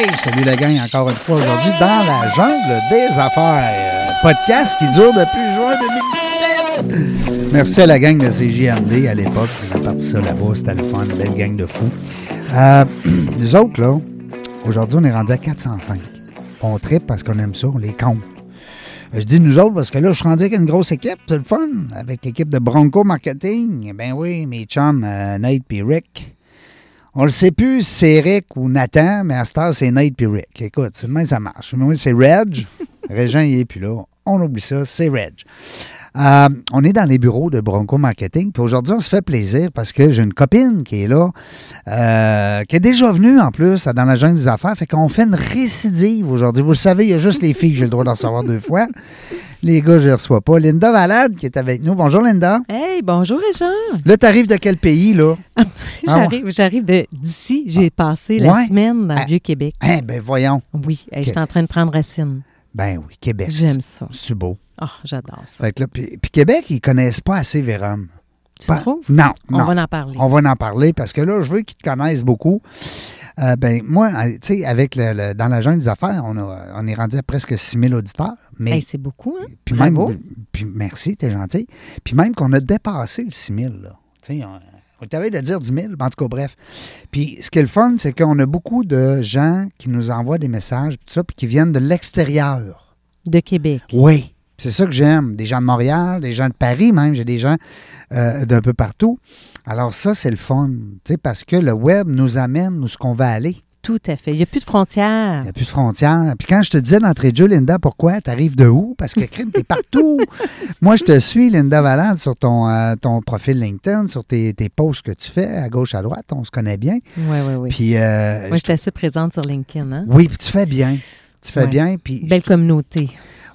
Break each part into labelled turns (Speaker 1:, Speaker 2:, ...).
Speaker 1: Salut la gang encore une fois aujourd'hui dans la jungle des affaires. Podcast qui dure depuis juin 2017. Merci à la gang de CJMD à l'époque. On a parti ça là-bas, c'était le fun, belle gang de fous. Euh, nous autres, là, aujourd'hui, on est rendu à 405. On tripe parce qu'on aime ça, on les compte. Je dis nous autres parce que là, je suis rendu avec une grosse équipe, c'est le fun, avec l'équipe de Bronco Marketing. Ben oui, mes chums, euh, Nate et Rick. On le sait plus si c'est Rick ou Nathan, mais à cette heure, c'est Nate puis Rick. Écoute, c'est demain, ça marche. Mais oui, c'est Reg. Régent, il est plus là. On oublie ça, c'est Reg. Euh, on est dans les bureaux de Bronco Marketing. Puis aujourd'hui, on se fait plaisir parce que j'ai une copine qui est là, euh, qui est déjà venue en plus dans la jungle des affaires. Fait qu'on fait une récidive aujourd'hui. Vous le savez, il y a juste les filles que j'ai le droit d'en recevoir deux fois. Les gars, je ne reçois pas. Linda Valade qui est avec nous. Bonjour, Linda.
Speaker 2: Hey, bonjour, Réjean.
Speaker 1: Là, tu arrives de quel pays, là?
Speaker 2: j'arrive j'arrive de- d'ici. J'ai passé la semaine dans le
Speaker 1: Ah.
Speaker 2: Vieux-Québec.
Speaker 1: Hein, ben voyons.
Speaker 2: Oui, hey, j'étais en train de prendre racine.
Speaker 1: Ben oui, Québec.
Speaker 2: J'aime ça.
Speaker 1: C'est beau?
Speaker 2: Oh, j'adore ça.
Speaker 1: Fait que là, puis, puis Québec, ils connaissent pas assez Vérum.
Speaker 2: Tu
Speaker 1: Pas-
Speaker 2: trouves?
Speaker 1: Non,
Speaker 2: On
Speaker 1: non.
Speaker 2: va en parler.
Speaker 1: On va en parler parce que là, je veux qu'ils te connaissent beaucoup. Euh, ben, moi, tu sais, avec le, le- dans la jungle des affaires, on, a- on est rendu à presque 6000 auditeurs. Mais,
Speaker 2: Hey, c'est beaucoup, hein?
Speaker 1: puis même,
Speaker 2: Bravo.
Speaker 1: puis merci, t'es gentil. Puis même qu'on a dépassé le 6000, là. Tu sais, on, on t'avait de dire 10 000, mais en tout cas, bref. Puis ce qui est le fun, c'est qu'on a beaucoup de gens qui nous envoient des messages, tout ça, puis qui viennent de l'extérieur.
Speaker 2: De Québec.
Speaker 1: Oui. C'est ça que j'aime. Des gens de Montréal, des gens de Paris même, j'ai des gens euh, d'un peu partout. Alors ça, c'est le fun, parce que le web nous amène où ce qu'on va aller.
Speaker 2: Tout à fait. Il n'y a plus de frontières.
Speaker 1: Il n'y a plus de frontières. Puis quand je te disais d'entrée de jeu, Linda, pourquoi? Tu arrives de où? Parce que crime, t'es partout. Moi, je te suis, Linda Valade, sur ton, euh, ton profil LinkedIn, sur tes, tes posts que tu fais à gauche, à droite. On se connaît bien.
Speaker 2: Oui, oui, oui.
Speaker 1: Puis, euh,
Speaker 2: Moi,
Speaker 1: je-
Speaker 2: suis assez présente sur LinkedIn. Hein?
Speaker 1: oui, puis tu fais bien. Tu fais
Speaker 2: Ouais.
Speaker 1: bien. Puis
Speaker 2: Belle communauté.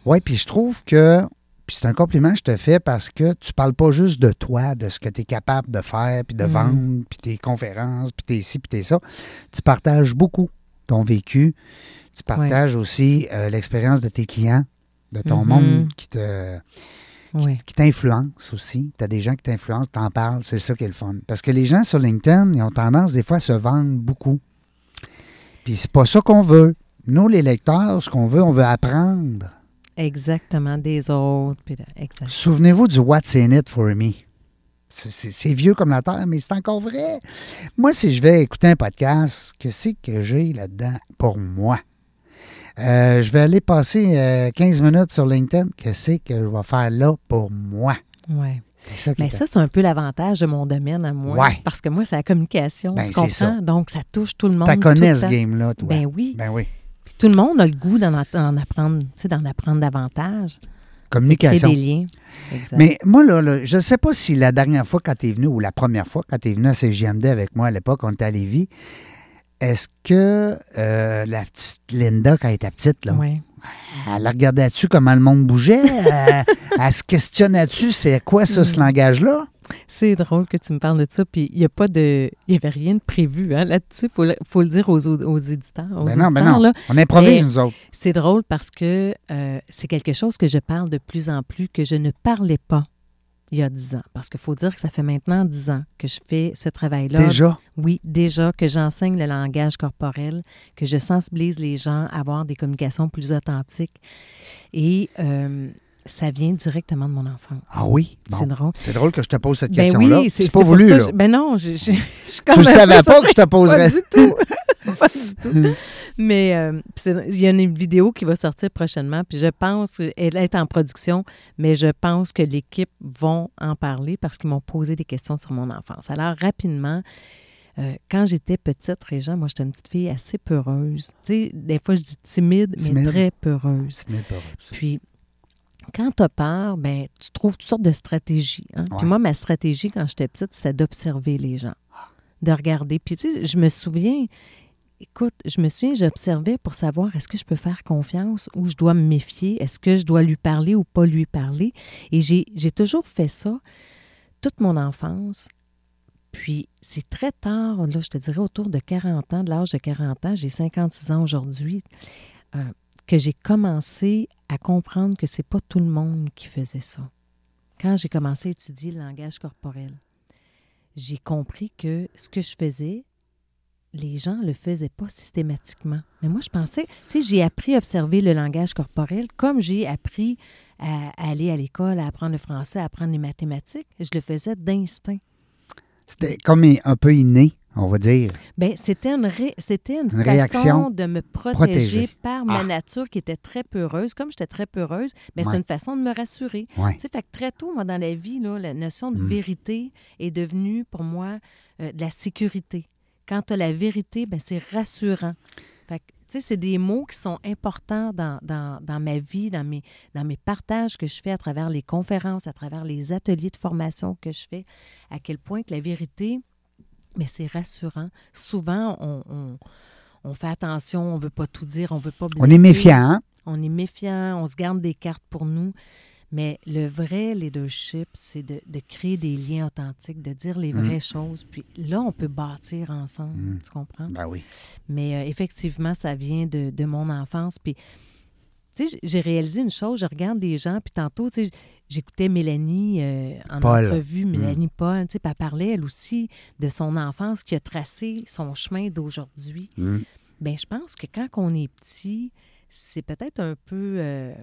Speaker 1: Oui, puis je trouve que, puis c'est un compliment que je te fais parce que tu parles pas juste de toi, de ce que tu es capable de faire, puis de
Speaker 2: Mhm.
Speaker 1: vendre, puis tes conférences, puis tes ci, puis tes ça. Tu partages beaucoup ton vécu. Tu partages aussi euh, l'expérience de tes clients, de ton
Speaker 2: Mhm.
Speaker 1: monde qui te
Speaker 2: Oui.
Speaker 1: qui t'influence aussi. Tu as des gens qui t'influencent, t'en parles, c'est ça qui est le fun. Parce que les gens sur LinkedIn, ils ont tendance des fois à se vendre beaucoup. Puis c'est pas ça qu'on veut. Nous, les lecteurs, ce qu'on veut, on veut apprendre.
Speaker 2: Exactement. Des autres. puis de- Exact.
Speaker 1: Souvenez-vous du What's in it for me? C'est- vieux comme la terre, mais c'est encore vrai. Moi, si je vais écouter un podcast, qu'est-ce que j'ai là-dedans pour moi? Euh, je vais aller passer euh, 15 minutes sur LinkedIn. Qu'est-ce que je vais faire là pour moi?
Speaker 2: Ouais.
Speaker 1: C'est ça qui
Speaker 2: Mais ça, c'est un peu l'avantage de mon domaine à moi.
Speaker 1: Ouais.
Speaker 2: Parce que moi, c'est la communication.
Speaker 1: Ben,
Speaker 2: tu comprends?
Speaker 1: ça.
Speaker 2: Donc, ça touche tout le monde.
Speaker 1: Tu
Speaker 2: tout
Speaker 1: connais
Speaker 2: le
Speaker 1: ce game-là, toi.
Speaker 2: Ben oui.
Speaker 1: Ben oui.
Speaker 2: Puis tout le monde a le goût d'en apprendre, tu sais, d'en apprendre davantage.
Speaker 1: Communication.
Speaker 2: des liens. Exact.
Speaker 1: Mais moi, là, là, je ne sais pas si la dernière fois quand tu es venu ou la première fois quand tu es venu à CGMD avec moi à l'époque, on était à Lévis, est-ce que euh, la petite Linda, quand elle était petite, là, elle regardait-tu comment le monde bougeait? elle, elle se questionnait-tu c'est quoi ça,
Speaker 2: Mm.
Speaker 1: ce langage-là?
Speaker 2: C'est drôle que tu me parles de ça. Puis il n'y a pas de. Il n'y avait rien de prévu hein, là-dessus. Il faut, le- faut le dire aux, aux- éditeurs. Aux
Speaker 1: Ben non, ben non.
Speaker 2: là.
Speaker 1: On improvise, nous autres.
Speaker 2: C'est drôle parce que euh, c'est quelque chose que je parle de plus en plus, que je ne parlais pas il y a dix ans. Parce qu'il faut dire que ça fait maintenant dix ans que je fais ce travail-là.
Speaker 1: Déjà?
Speaker 2: Oui, déjà que j'enseigne le langage corporel, que je sensibilise les gens à avoir des communications plus authentiques. Et euh, ça vient directement de mon enfance.
Speaker 1: Ah oui? Bon.
Speaker 2: C'est drôle.
Speaker 1: C'est drôle que je te pose cette
Speaker 2: Ben
Speaker 1: question-là.
Speaker 2: oui,
Speaker 1: c'est pas
Speaker 2: pour
Speaker 1: voulu,
Speaker 2: ça,
Speaker 1: là.
Speaker 2: je- ben non, je, je, je,
Speaker 1: Tu ne savais pas que je te poserais.
Speaker 2: Pas du tout. pas du tout. Mais euh, il y a une vidéo qui va sortir prochainement, puis je pense, elle est en production, mais je pense que l'équipe vont en parler parce qu'ils m'ont posé des questions sur mon enfance. Alors, rapidement, euh, quand j'étais petite, Régent, moi, j'étais une petite fille assez peureuse. Tu sais, des fois, je dis timide, mais très peureuse.
Speaker 1: Vrai.
Speaker 2: Puis, quand tu as peur, ben, tu trouves toutes sortes de stratégies. hein.
Speaker 1: Ouais.
Speaker 2: Puis moi, ma stratégie quand j'étais petite, c'était d'observer les gens, de regarder. Puis, tu sais, je me souviens, écoute, je me souviens, j'observais pour savoir est-ce que je peux faire confiance ou je dois me méfier, est-ce que je dois lui parler ou pas lui parler? Et j'ai j'ai toujours fait ça toute mon enfance. Puis c'est très tard, là, je te dirais autour de 40 ans, de l'âge de 40 ans, j'ai 56 ans aujourd'hui, euh, que j'ai commencé à comprendre que c'est pas tout le monde qui faisait ça. Quand j'ai commencé à étudier le langage corporel, j'ai compris que ce que je faisais, les gens le faisaient pas systématiquement. Mais moi, je pensais, tu sais, j'ai appris à observer le langage corporel comme j'ai appris à, à aller à l'école, à apprendre le français, à apprendre les mathématiques. Je le faisais d'instinct.
Speaker 1: C'était comme un peu inné, on va dire.
Speaker 2: Ben, c'était une, ré- c'était une,
Speaker 1: Une
Speaker 2: façon
Speaker 1: réaction
Speaker 2: de me protéger, par ma
Speaker 1: Ah.
Speaker 2: nature qui était très peureuse. Comme j'étais très peureuse, ben,
Speaker 1: Ouais.
Speaker 2: c'est une façon de me rassurer.
Speaker 1: Ouais.
Speaker 2: Tu sais, fait que très tôt, moi, dans la vie, là, la notion de
Speaker 1: Mm.
Speaker 2: vérité est devenue, pour moi, euh, de la sécurité. Quand tu as la vérité, ben, c'est rassurant. Fait que, tu sais, c'est des mots qui sont importants dans, dans, dans ma vie, dans mes, dans mes partages que je fais à travers les conférences, à travers les ateliers de formation que je fais, à quel point que la vérité, mais c'est rassurant. Souvent, on, on, on fait attention, on ne veut pas tout dire, on ne veut pas
Speaker 1: On est
Speaker 2: blesser.
Speaker 1: méfiant, hein?
Speaker 2: On est méfiant, on se garde des cartes pour nous. Mais le vrai leadership, c'est de, de créer des liens authentiques, de dire les
Speaker 1: Mm.
Speaker 2: vraies choses. Puis là, on peut bâtir ensemble,
Speaker 1: Mm.
Speaker 2: tu comprends?
Speaker 1: Ben oui.
Speaker 2: Mais euh, effectivement, ça vient de, de mon enfance. Puis, tu sais, j'ai réalisé une chose, je regarde des gens, puis tantôt, tu sais, j'écoutais Mélanie euh, en
Speaker 1: Paul.
Speaker 2: entrevue, Mélanie Paul, tu sais, puis elle parlait, elle aussi, de son enfance qui a tracé son chemin d'aujourd'hui.
Speaker 1: Mm.
Speaker 2: Bien, je pense que quand on est petit, c'est peut-être un peu, euh,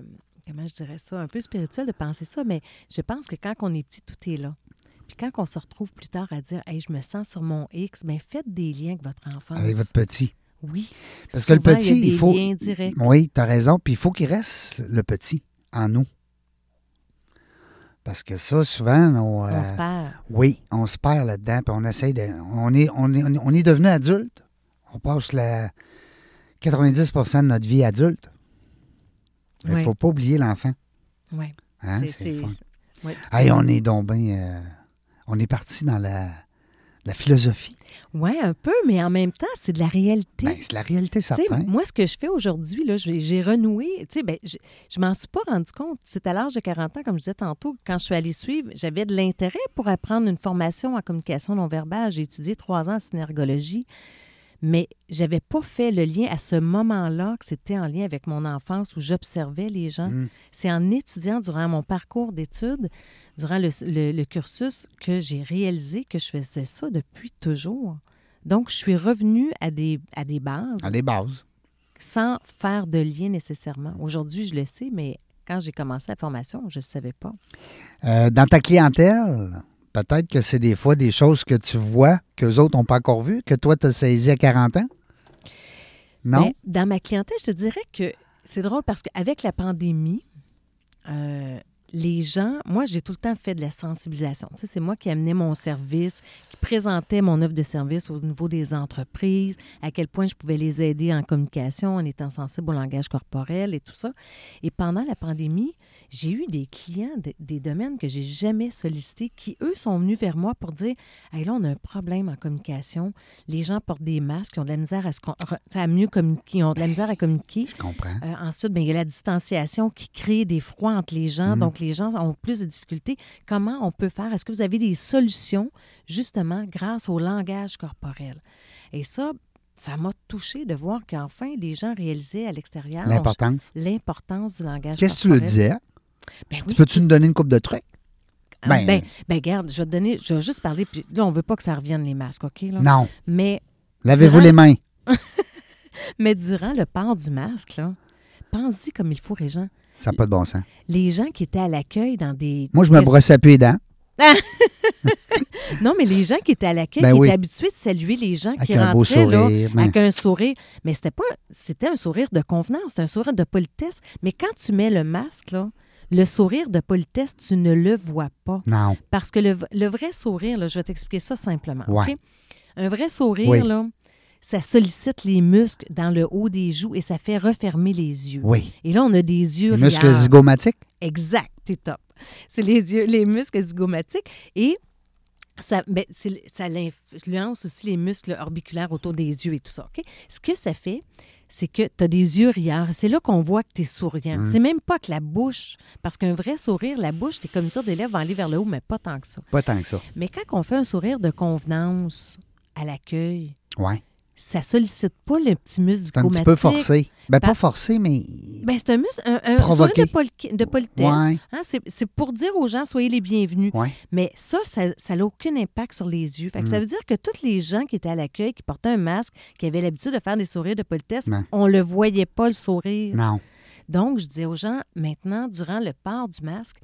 Speaker 2: comment je dirais ça, un peu spirituel de penser ça, mais je pense que quand on est petit, tout est là. Puis quand on se retrouve plus tard à dire, hey, je me sens sur mon X, bien, faites des liens avec votre enfance.
Speaker 1: Avec votre petit.
Speaker 2: Oui.
Speaker 1: Parce que le petit,
Speaker 2: il, y a des
Speaker 1: il faut.
Speaker 2: liens directs.
Speaker 1: Oui, tu as raison. Puis il faut qu'il reste le petit en nous. Parce que ça, souvent, on,
Speaker 2: On
Speaker 1: euh,
Speaker 2: se perd.
Speaker 1: oui, on se perd là-dedans. Puis on essaye de. On est, on est, on est devenu adulte. On passe la 90% de notre vie adulte. Il ne
Speaker 2: Oui.
Speaker 1: faut pas oublier l'enfant.
Speaker 2: Oui.
Speaker 1: Hein?
Speaker 2: C'est-
Speaker 1: C'est le
Speaker 2: c'est-
Speaker 1: fun.
Speaker 2: c'est- oui.
Speaker 1: Hey, on est donc bien. euh, on est parti dans la, la philosophie.
Speaker 2: Oui, un peu, mais en même temps, c'est de la réalité.
Speaker 1: Ben, c'est la réalité, certain.
Speaker 2: moi, ce que je fais aujourd'hui, j'ai renoué. Ben, je, je m'en suis pas rendu compte. C'est à l'âge de 40 ans, comme je disais tantôt, quand je suis allée suivre, j'avais de l'intérêt pour apprendre une formation en communication non verbale. J'ai étudié trois ans en synergologie, mais j'avais pas fait le lien à ce moment-là que c'était en lien avec mon enfance où j'observais les gens.
Speaker 1: Mm.
Speaker 2: C'est en étudiant durant mon parcours d'études, durant le, le- le cursus, que j'ai réalisé que je faisais ça depuis toujours. Donc, je suis revenue à des, à des bases
Speaker 1: À des bases.
Speaker 2: sans faire de lien nécessairement. Aujourd'hui, je le sais, mais quand j'ai commencé la formation, je ne savais pas.
Speaker 1: Euh, dans ta clientèle, peut-être que c'est des fois des choses que tu vois qu'eux autres n'ont pas encore vues, que toi, tu as saisi à 40 ans? Non?
Speaker 2: Mais dans ma clientèle, je te dirais que c'est drôle parce qu'avec la pandémie, euh, les gens, moi, j'ai tout le temps fait de la sensibilisation. Tu sais, c'est moi qui amenais mon service, qui présentais mon offre de service au niveau des entreprises, à quel point je pouvais les aider en communication, en étant sensible au langage corporel et tout ça. Et pendant la pandémie, j'ai eu des clients de- des domaines que j'ai jamais sollicités qui, eux, sont venus vers moi pour dire Hey, là, on a un problème en communication. Les gens portent des masques, ils ont de la misère à, se à mieux communiquer, ils ont de la misère à communiquer.
Speaker 1: Je comprends.
Speaker 2: Euh, ensuite, bien, il y a la distanciation qui crée des froids entre les gens.
Speaker 1: Mhm.
Speaker 2: Donc, les gens ont plus de difficultés. Comment on peut faire? Est-ce que vous avez des solutions, justement, grâce au langage corporel? Et ça, ça m'a touché de voir qu'enfin, les gens réalisaient à l'extérieur
Speaker 1: L'important.
Speaker 2: l'importance du langage
Speaker 1: Qu'est-ce que tu le disais?
Speaker 2: Ben oui.
Speaker 1: Tu peux-tu nous donner une coupe de trucs?
Speaker 2: Ah,
Speaker 1: ben-
Speaker 2: ben, ben, regarde, je vais te donner, je vais juste parler, puis là, on veut pas que ça revienne les masques, OK? Là?
Speaker 1: Non.
Speaker 2: Mais,
Speaker 1: Lavez-vous
Speaker 2: Durant-
Speaker 1: les mains.
Speaker 2: mais durant le port du masque, là, pense-y comme il faut, Régent.
Speaker 1: Ça n'a pas de bon sens.
Speaker 2: Les gens qui étaient à l'accueil dans des...
Speaker 1: Moi, je me brossais plus les dents.
Speaker 2: Non, mais les gens qui étaient à l'accueil,
Speaker 1: Ben
Speaker 2: qui
Speaker 1: oui.
Speaker 2: étaient habitués de saluer les gens
Speaker 1: Avec
Speaker 2: qui
Speaker 1: un beau
Speaker 2: rentraient là,
Speaker 1: sourire. ben,
Speaker 2: avec un sourire. Mais c'était pas, c'était un sourire de convenance, c'était un sourire de politesse. Mais quand tu mets le masque, là, le sourire de politesse, tu ne le vois pas.
Speaker 1: non.
Speaker 2: Parce que le, le vrai sourire, là, je vais t'expliquer ça simplement.
Speaker 1: Ouais.
Speaker 2: OK? Un vrai sourire,
Speaker 1: Oui.
Speaker 2: là, ça sollicite les muscles dans le haut des joues et ça fait refermer les yeux.
Speaker 1: Oui.
Speaker 2: Et là, on a des yeux
Speaker 1: Les muscles zygomatiques?
Speaker 2: Exact, t'es top. C'est les yeux, les muscles zygomatiques. Et ça, ben, c'est- ça influence aussi les muscles orbiculaires autour des yeux et tout ça. OK? Ce que ça fait, c'est que tu as des yeux rieurs. C'est là qu'on voit que tu es souriant.
Speaker 1: Mm.
Speaker 2: C'est même pas que la bouche, parce qu'un vrai sourire, la bouche, t'es comme ça, des lèvres vont aller vers le haut, mais pas tant que ça.
Speaker 1: Pas tant que ça.
Speaker 2: Mais quand on fait un sourire de convenance à l'accueil,
Speaker 1: Ouais.
Speaker 2: Ça sollicite pas le petit muscle
Speaker 1: C'est un petit peu forcé. Ben, pas forcé, mais.
Speaker 2: Ben, c'est un muscle, un, un sourire de, poli- de politesse.
Speaker 1: Ouais.
Speaker 2: Hein, c'est, pour dire aux gens, soyez les bienvenus.
Speaker 1: Ouais.
Speaker 2: Mais ça, ça n'a aucun impact sur les yeux. Fait que
Speaker 1: Mm.
Speaker 2: Ça veut dire que tous les gens qui étaient à l'accueil, qui portaient un masque, qui avaient l'habitude de faire des sourires de politesse,
Speaker 1: Non.
Speaker 2: on le voyait pas, le sourire.
Speaker 1: Non.
Speaker 2: Donc, je disais aux gens, maintenant, durant le port du masque,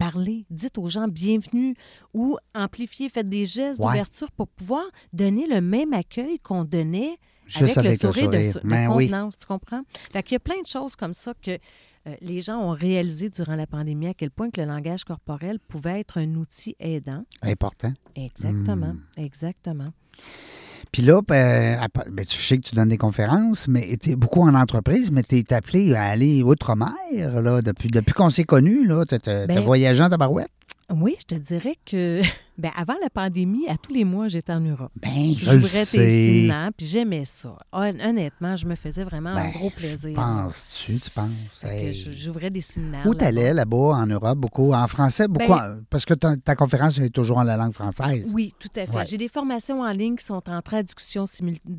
Speaker 2: parlez, dites aux gens bienvenue ou amplifiez, faites des gestes
Speaker 1: Ouais.
Speaker 2: d'ouverture pour pouvoir donner le même accueil qu'on donnait
Speaker 1: Juste
Speaker 2: avec,
Speaker 1: avec
Speaker 2: le
Speaker 1: le
Speaker 2: sourire, de, de
Speaker 1: Ben oui.
Speaker 2: contenance, tu comprends? Fait qu'il y a plein de choses comme ça que euh, les gens ont réalisé durant la pandémie à quel point que le langage corporel pouvait être un outil aidant.
Speaker 1: Important.
Speaker 2: Exactement,
Speaker 1: Hmm.
Speaker 2: exactement.
Speaker 1: Puis là, ben, à- ben, tu sais que tu donnes des conférences, mais tu es beaucoup en entreprise, mais tu es appelé à aller outre-mer, là, depuis, depuis qu'on s'est connus, là. Tu as
Speaker 2: Ben-
Speaker 1: voyagé en tabarouette?
Speaker 2: Oui, je te dirais que ben, avant la pandémie, à tous les mois, j'étais en Europe.
Speaker 1: Ben, je le
Speaker 2: J'ouvrais tes
Speaker 1: sais.
Speaker 2: puis j'aimais ça. Hon- Honnêtement, je me faisais vraiment un
Speaker 1: Ben,
Speaker 2: gros plaisir.
Speaker 1: Penses-tu, tu penses? Hey.
Speaker 2: J'ouvrais des séminaires.
Speaker 1: Où t'allais là-bas, en Europe, beaucoup? En français, beaucoup?
Speaker 2: Ben-
Speaker 1: en- parce que ta, ta conférence est toujours en la langue française.
Speaker 2: Oui, tout à fait.
Speaker 1: Ouais.
Speaker 2: J'ai des formations en ligne qui sont en traduction,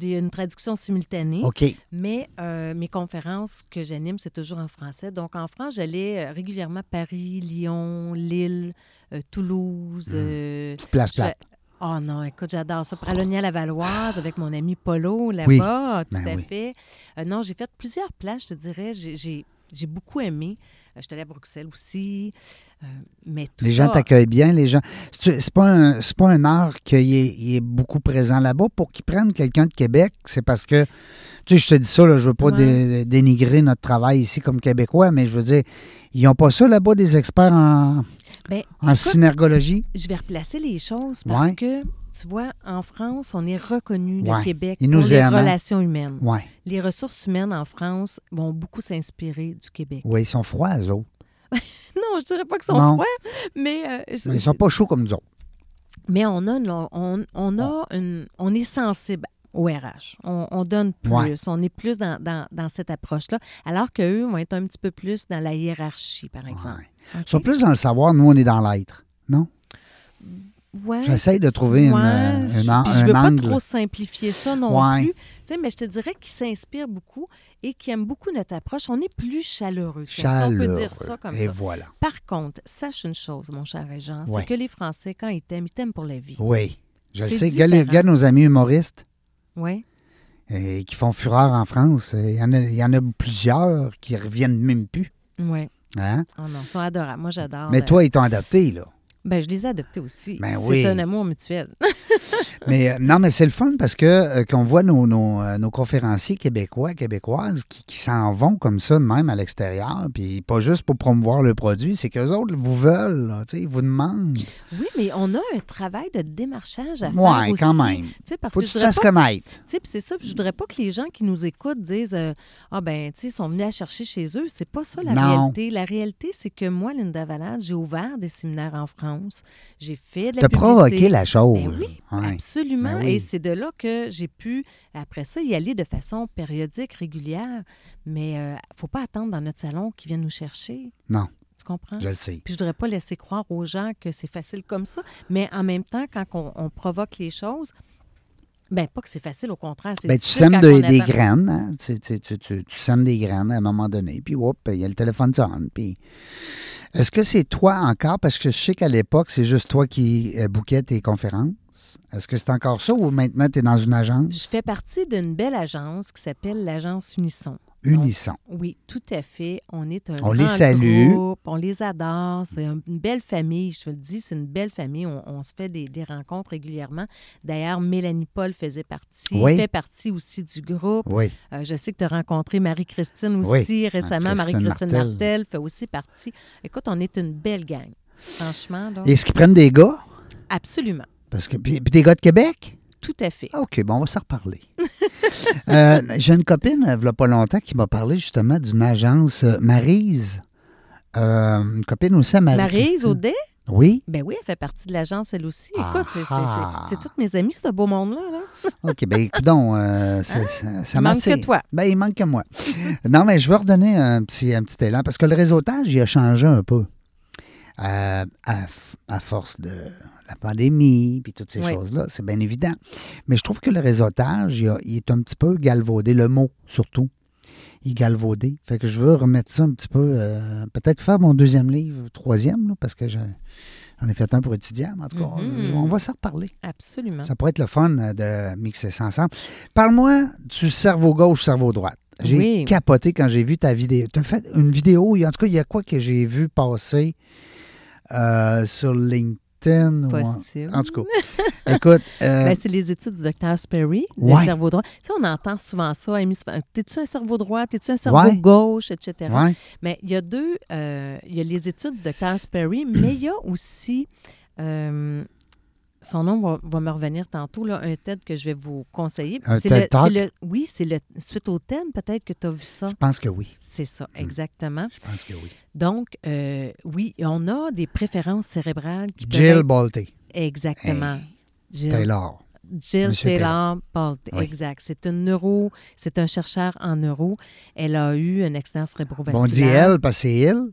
Speaker 2: une traduction simultanée.
Speaker 1: OK.
Speaker 2: Mais euh, mes conférences que j'anime, c'est toujours en français. Donc, en France, j'allais euh, régulièrement à Paris, Lyon, Lille, Toulouse. euh,
Speaker 1: Petite place
Speaker 2: je
Speaker 1: plate.
Speaker 2: fais- Oh non, écoute, j'adore ça. Pralonia-la-Valoise avec mon ami Polo là-bas, tout
Speaker 1: ben
Speaker 2: à
Speaker 1: oui.
Speaker 2: fait. Euh, non, j'ai fait plusieurs places, je te dirais. J'ai- beaucoup aimé. Euh, J'étais allée à Bruxelles aussi. Euh, mais tout
Speaker 1: Les gens t'accueillent bien, les gens. C'est pas un, pas un art qu'il est, beaucoup présent là-bas. Pour qu'ils prennent quelqu'un de Québec, c'est parce que, tu sais, je te dis ça, là, je veux pas
Speaker 2: Ouais.
Speaker 1: dé- dénigrer notre travail ici comme Québécois, mais je veux dire, ils n'ont pas ça là-bas, des experts en,
Speaker 2: Ben,
Speaker 1: en
Speaker 2: écoute,
Speaker 1: synergologie?
Speaker 2: je vais replacer les choses parce
Speaker 1: Ouais.
Speaker 2: que, tu vois, en France, on est reconnu,
Speaker 1: Ouais.
Speaker 2: le Québec,
Speaker 1: Ils
Speaker 2: pour
Speaker 1: nous
Speaker 2: les
Speaker 1: aiment, hein?
Speaker 2: relations humaines.
Speaker 1: Ouais.
Speaker 2: Les ressources humaines en France vont beaucoup s'inspirer du Québec.
Speaker 1: Oui, ils sont froids, eux autres.
Speaker 2: Non, je dirais pas qu'ils sont
Speaker 1: Non.
Speaker 2: froids, mais, euh, je-
Speaker 1: Mais ils sont pas chauds comme nous autres.
Speaker 2: mais on a, une- on, on a une, on est sensible au RH. On, on donne plus.
Speaker 1: Ouais.
Speaker 2: On est plus dans, dans, dans cette approche-là, alors qu'eux vont être un petit peu plus dans la hiérarchie, par exemple.
Speaker 1: Ils sont plus dans le savoir, nous, on est dans l'être. Non?
Speaker 2: Ouais,
Speaker 1: J'essaye de trouver une, euh,
Speaker 2: je-
Speaker 1: une
Speaker 2: je
Speaker 1: un
Speaker 2: veux pas trop simplifier ça non
Speaker 1: Ouais.
Speaker 2: plus. Tu sais, mais je te dirais qu'ils s'inspirent beaucoup et qu'ils aiment beaucoup notre approche. On est plus chaleureux. tiens, si on peut dire ça comme
Speaker 1: Et
Speaker 2: ça.
Speaker 1: voilà.
Speaker 2: Par contre, sache une chose, mon cher Régent,
Speaker 1: Ouais.
Speaker 2: c'est que les Français, quand ils t'aiment, ils t'aiment pour la vie.
Speaker 1: Oui. Je le sais. Regarde, regarde nos amis humoristes.
Speaker 2: Oui.
Speaker 1: euh, qui font fureur en France. Il y en a, il y en a plusieurs qui reviennent même plus.
Speaker 2: Oui.
Speaker 1: Hein?
Speaker 2: Oh non, ils sont adorables. Moi, j'adore.
Speaker 1: Mais
Speaker 2: euh,
Speaker 1: toi, ils t'ont adopté, là.
Speaker 2: Ben, je les ai adoptés aussi.
Speaker 1: Ben
Speaker 2: c'est
Speaker 1: oui.
Speaker 2: un amour mutuel.
Speaker 1: Mais euh, non, mais c'est le fun parce que euh, qu'on voit nos, nos, euh, nos conférenciers québécois, québécoises qui, qui s'en vont comme ça de même à l'extérieur, puis pas juste pour promouvoir le produit, c'est qu'eux autres vous veulent, là, ils vous demandent.
Speaker 2: oui, mais on a un travail de démarchage à faire aussi.
Speaker 1: quand même.
Speaker 2: Parce
Speaker 1: Faut
Speaker 2: que
Speaker 1: tu te fasses
Speaker 2: pas
Speaker 1: connaître.
Speaker 2: C'est ça, je voudrais pas que les gens qui nous écoutent disent euh, Ah, ben, tu sais, ils sont venus à chercher chez eux. C'est pas ça la
Speaker 1: Non.
Speaker 2: réalité. La réalité, c'est que moi, Linda Valade, j'ai ouvert des séminaires en France. J'ai fait de la publicité.
Speaker 1: provoqué la chose.
Speaker 2: Ben oui,
Speaker 1: Ouais.
Speaker 2: absolument.
Speaker 1: Ben oui.
Speaker 2: Et c'est de là que j'ai pu, après ça, y aller de façon périodique, régulière. Mais il ne faut pas attendre dans notre salon qu'ils viennent nous chercher.
Speaker 1: Non,
Speaker 2: Tu comprends?
Speaker 1: je le sais.
Speaker 2: Puis je voudrais pas laisser croire aux gens que c'est facile comme ça. Mais en même temps, quand on, on provoque les choses, ben pas que c'est facile, au contraire. c'est
Speaker 1: Ben, tu sèmes de- des graines, hein? tu, tu, tu, tu- tu sèmes des graines à un moment donné, puis hop, il y a le téléphone qui sonne. Puis... Est-ce que c'est toi encore? Parce que je sais qu'à l'époque, c'est juste toi qui euh, bouquais tes conférences. Est-ce que c'est encore ça ou maintenant tu es dans une agence?
Speaker 2: Je fais partie d'une belle agence qui s'appelle l'agence Unisson. Oui, tout à fait. On est un
Speaker 1: On les
Speaker 2: grand
Speaker 1: salue.
Speaker 2: groupe, on les adore. C'est un- une belle famille, je te le dis, c'est une belle famille. On, on se fait des, des rencontres régulièrement. D'ailleurs, Mélanie Paul faisait partie,
Speaker 1: Oui.
Speaker 2: fait partie aussi du groupe.
Speaker 1: Oui.
Speaker 2: Euh, je sais que tu as rencontré Marie-Christine
Speaker 1: Oui,
Speaker 2: aussi récemment.
Speaker 1: Marie-Christine Martel.
Speaker 2: Martel. fait aussi partie. Écoute, on est une belle gang. Franchement, là.
Speaker 1: Est-ce qu'ils prennent des gars?
Speaker 2: Absolument.
Speaker 1: Parce que, puis, puis des gars de Québec?
Speaker 2: Tout à fait.
Speaker 1: Ah, OK, bon, on va s'en reparler. Euh, J'ai une copine, il n'y a pas longtemps, qui m'a parlé justement d'une agence euh, Marise. Euh, une copine aussi à Marie.
Speaker 2: Marise Audet?
Speaker 1: Oui?
Speaker 2: Ben oui, elle fait partie de l'agence, elle aussi. Écoute, c'est- c'est-
Speaker 1: Ah.
Speaker 2: c'est tous mes amis, ce beau monde-là. là.
Speaker 1: OK, bien, écoute donc, euh, ça,
Speaker 2: Il manque que toi.
Speaker 1: Ben, il manque que moi. non, mais je veux redonner un petit, un petit élan, parce que le réseautage, il a changé un peu. Euh, à, à force de la pandémie, puis toutes ces
Speaker 2: Oui.
Speaker 1: choses-là, c'est bien évident. Mais je trouve que le réseautage, il, a- il est un petit peu galvaudé, le mot surtout. Il est galvaudé. Fait que je veux remettre ça un petit peu, euh, peut-être faire mon deuxième livre, troisième, là, parce que j'en ai fait un pour étudiants, mais en tout cas,
Speaker 2: Mhm.
Speaker 1: on va s'en reparler.
Speaker 2: Absolument.
Speaker 1: Ça pourrait être le fun euh, de mixer ça ensemble. Parle-moi du cerveau gauche, cerveau droite. J'ai
Speaker 2: Oui.
Speaker 1: capoté quand j'ai vu ta vidéo. Tu as fait une vidéo, en tout cas, il y a quoi que j'ai vu passer euh, sur LinkedIn? Ou en-
Speaker 2: Possible.
Speaker 1: En tout cas, écoute, euh,
Speaker 2: Ben, c'est les études du docteur Sperry, le cerveau droit. Tu sais, on entend souvent ça, t'es-tu un cerveau droit, t'es-tu un cerveau
Speaker 1: Ouais.
Speaker 2: gauche, etc.
Speaker 1: ouais,
Speaker 2: Mais il y a deux, euh, il y a les études du docteur Sperry, mais il y a aussi, euh, son nom va, va me revenir tantôt, là, un TED que je vais vous conseiller.
Speaker 1: Un
Speaker 2: C'est
Speaker 1: TED
Speaker 2: le-
Speaker 1: Talk?
Speaker 2: c'est le- oui, c'est le suite au TED, peut-être que tu as vu ça.
Speaker 1: je pense que oui.
Speaker 2: C'est ça,
Speaker 1: Hmm.
Speaker 2: exactement.
Speaker 1: Je pense que oui.
Speaker 2: Donc, euh, oui, on a des préférences cérébrales qui
Speaker 1: Jill
Speaker 2: être-
Speaker 1: Balté,
Speaker 2: Exactement. Jill,
Speaker 1: Taylor.
Speaker 2: Jill
Speaker 1: Monsieur
Speaker 2: Taylor Bolt,
Speaker 1: Oui.
Speaker 2: exact. C'est une neuro, c'est un chercheur en neuro. Elle a eu un accident cérébrovasculaire.
Speaker 1: Bon, on dit elle parce que c'est elle.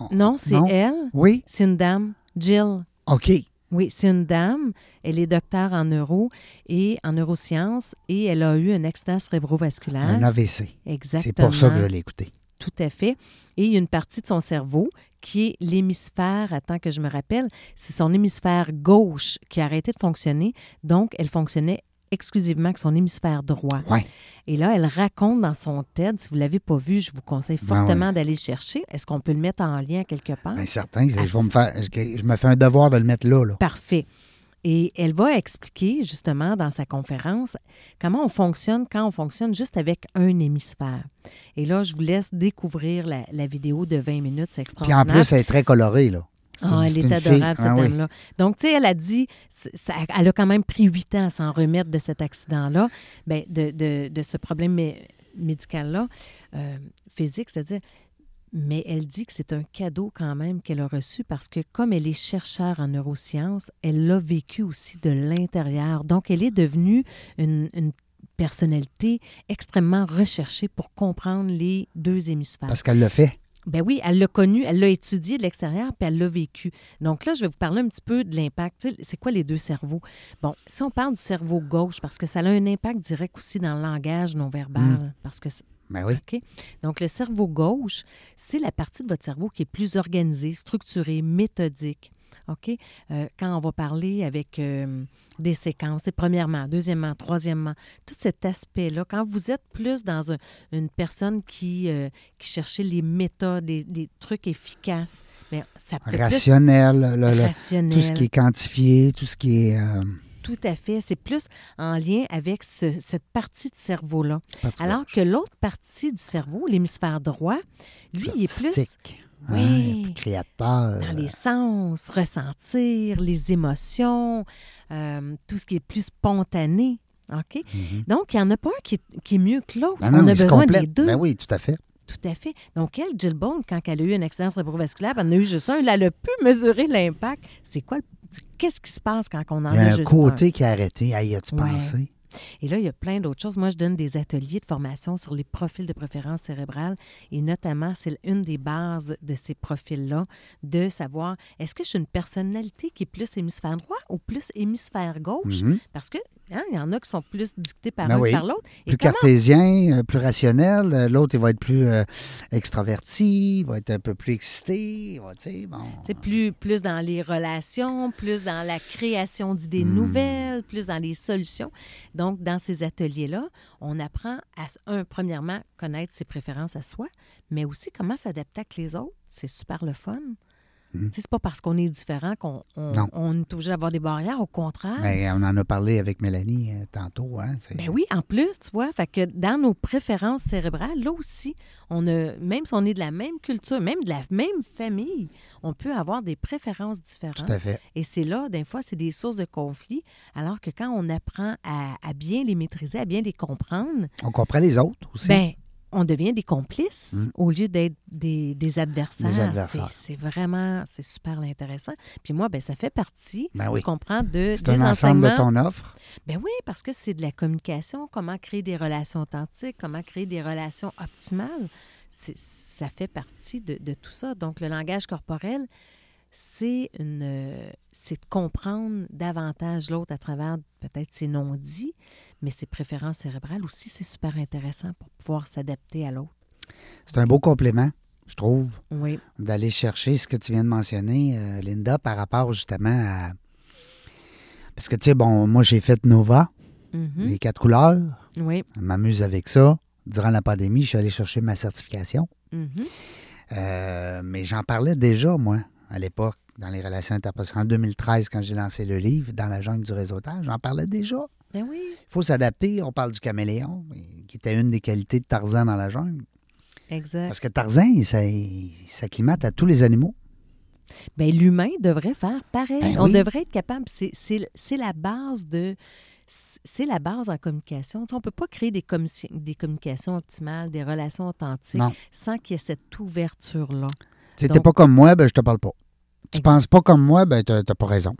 Speaker 1: On-
Speaker 2: Non, c'est elle.
Speaker 1: Oui,
Speaker 2: C'est une dame, Jill.
Speaker 1: OK.
Speaker 2: Oui, c'est une dame. Elle est docteur en neuro et en neurosciences et elle a eu un accident cérébrovasculaire.
Speaker 1: Un AVC.
Speaker 2: Exactement.
Speaker 1: C'est pour ça que je l'ai écouté.
Speaker 2: Tout à fait. Et il y a une partie de son cerveau qui est l'hémisphère, attends que je me rappelle, c'est son hémisphère gauche qui a arrêté de fonctionner. Donc, elle fonctionnait exclusivement avec son hémisphère droit.
Speaker 1: Ouais.
Speaker 2: Et là, elle raconte dans son TED, si vous ne l'avez pas vu, je vous conseille
Speaker 1: Ben
Speaker 2: fortement d'aller le chercher. Est-ce qu'on peut le mettre en lien quelque part?
Speaker 1: Bien certain, je, vais me faire, je me fais un devoir de le mettre là. là?
Speaker 2: Parfait. Et elle va expliquer justement dans sa conférence comment on fonctionne quand on fonctionne juste avec un hémisphère. Et là, je vous laisse découvrir la, la vidéo de 20 minutes, c'est
Speaker 1: Puis
Speaker 2: extraordinaire.
Speaker 1: en plus, elle est très colorée. Là.
Speaker 2: Ah, elle est adorable, cette
Speaker 1: Ah oui.
Speaker 2: dame-là. Donc, tu sais, elle a dit, ça- elle a quand même pris huit ans à s'en remettre de cet accident-là, ben, de, de- de ce problème mé- médical-là, euh, physique, c'est-à-dire. Mais elle dit que c'est un cadeau quand même qu'elle a reçu parce que comme elle est chercheure en neurosciences, elle l'a vécu aussi de l'intérieur. Donc, elle est devenue une, une personnalité extrêmement recherchée pour comprendre les deux hémisphères.
Speaker 1: Parce qu'elle le fait.
Speaker 2: Ben oui, elle l'a connu, elle l'a étudié de l'extérieur, puis elle l'a vécu. Donc là, je vais vous parler un petit peu de l'impact. C'est quoi les deux cerveaux? Bon, si on parle du cerveau gauche, parce que ça a un impact direct aussi dans le langage non verbal, parce que
Speaker 1: Ben oui.
Speaker 2: Donc, le cerveau gauche, c'est la partie de votre cerveau qui est plus organisée, structurée, méthodique. OK? Euh, quand on va parler avec euh, des séquences, c'est premièrement, deuxièmement, troisièmement, tout cet aspect-là, quand vous êtes plus dans un- une personne qui, euh, qui cherchait les méthodes, les, les trucs efficaces, bien, ça peut
Speaker 1: Rationnel,
Speaker 2: plus
Speaker 1: le-
Speaker 2: rationnel.
Speaker 1: tout ce qui est quantifié, tout ce qui est.
Speaker 2: Tout à fait. C'est plus en lien avec ce- cette partie de cerveau-là. Alors que l'autre partie du cerveau, l'hémisphère droit, lui, il est plus. Oui.
Speaker 1: Hein, créateur.
Speaker 2: dans les sens, ressentir, les émotions, euh, tout ce qui est plus spontané. OK?
Speaker 1: Mhm.
Speaker 2: Donc, il n'y en a pas un qui est, qui est mieux que l'autre. On a besoin des deux.
Speaker 1: Ben oui, tout à fait.
Speaker 2: Tout à fait. Donc, elle, Jill Bone, quand elle a eu un accident cérébrovasculaire, elle en a eu juste un, elle a pu mesurer l'impact. C'est quoi? le- Qu'est-ce qui se passe quand on en
Speaker 1: Il y
Speaker 2: a,
Speaker 1: a un
Speaker 2: juste
Speaker 1: côté qui a arrêté. Hey, as-tu
Speaker 2: Ouais.
Speaker 1: pensé?
Speaker 2: Et là, il y a plein d'autres choses. Moi, je donne des ateliers de formation sur les profils de préférence cérébrale et notamment, c'est une des bases de ces profils-là, de savoir est-ce que je suis une personnalité qui est plus hémisphère droit ou plus hémisphère gauche?
Speaker 1: Mhm.
Speaker 2: Parce que hein, il y en a qui sont plus dictés par
Speaker 1: Ben
Speaker 2: un
Speaker 1: oui.
Speaker 2: que par l'autre.
Speaker 1: Plus
Speaker 2: comment-
Speaker 1: cartésien, euh, plus rationnel. Euh, L'autre, il va être plus euh, extraverti, il va être un peu plus excité. il va, bon.
Speaker 2: Plus, plus dans les relations, plus dans la création d'idées
Speaker 1: Hmm.
Speaker 2: nouvelles, plus dans les solutions. Donc, dans ces ateliers-là, on apprend à, un, premièrement, connaître ses préférences à soi, mais aussi comment s'adapter avec les autres. C'est super le fun. Sais, C'est pas parce qu'on est différent qu'on on, on est obligé d'avoir des barrières, au contraire.
Speaker 1: Ben, on en a parlé avec Mélanie euh, tantôt. Hein,
Speaker 2: Ben oui, en plus, tu vois, fait que dans nos préférences cérébrales, là aussi, on a, même si on est de la même culture, même de la même famille, on peut avoir des préférences différentes.
Speaker 1: Tout à fait.
Speaker 2: Et c'est là, des fois, c'est des sources de conflit, alors que quand on apprend à, à bien les maîtriser, à bien les comprendre,
Speaker 1: On comprend les autres aussi.
Speaker 2: ben on devient des complices
Speaker 1: Mm.
Speaker 2: au lieu d'être des, des adversaires. C'est vraiment, c'est super intéressant. Puis moi, ben ça fait partie,
Speaker 1: Ben oui.
Speaker 2: tu comprends, de,
Speaker 1: C'est
Speaker 2: des
Speaker 1: un ensemble de ton offre.
Speaker 2: Ben oui, parce que c'est de la communication, comment créer des relations authentiques, comment créer des relations optimales. Ça fait partie de, de tout ça. Donc, le langage corporel, c'est une, euh, c'est de comprendre davantage l'autre à travers peut-être ses non-dits, mais ses préférences cérébrales aussi, c'est super intéressant pour pouvoir s'adapter à l'autre.
Speaker 1: C'est un beau complément, je trouve,
Speaker 2: Oui.
Speaker 1: d'aller chercher ce que tu viens de mentionner, euh, Linda, par rapport justement à. Parce que, tu sais, bon, moi, j'ai fait Nova,
Speaker 2: Mhm.
Speaker 1: les quatre couleurs.
Speaker 2: Oui.
Speaker 1: Je m'amuse avec ça. Durant la pandémie, je suis allé chercher ma certification.
Speaker 2: Mhm.
Speaker 1: Euh, mais j'en parlais déjà, moi, à l'époque, dans les relations interpersonnelles. En 2013, quand j'ai lancé le livre, Dans la jungle du réseautage, j'en parlais déjà.
Speaker 2: Ben oui,
Speaker 1: Il faut s'adapter. On parle du caméléon, qui était une des qualités de Tarzan dans la jungle.
Speaker 2: exact.
Speaker 1: Parce que Tarzan, il s'a- il s'acclimate à tous les animaux.
Speaker 2: Ben, l'humain devrait faire pareil.
Speaker 1: Ben
Speaker 2: On devrait être capable. C'est- la base de. C'est la base en communication. Tu sais, on ne peut pas créer des, des communications optimales, des relations authentiques,
Speaker 1: Non.
Speaker 2: sans qu'il y ait cette ouverture-là.
Speaker 1: Tu
Speaker 2: Donc-
Speaker 1: pas comme moi, ben je te parle pas. Tu
Speaker 2: Exact.
Speaker 1: penses pas comme moi, ben t'as t'as pas raison.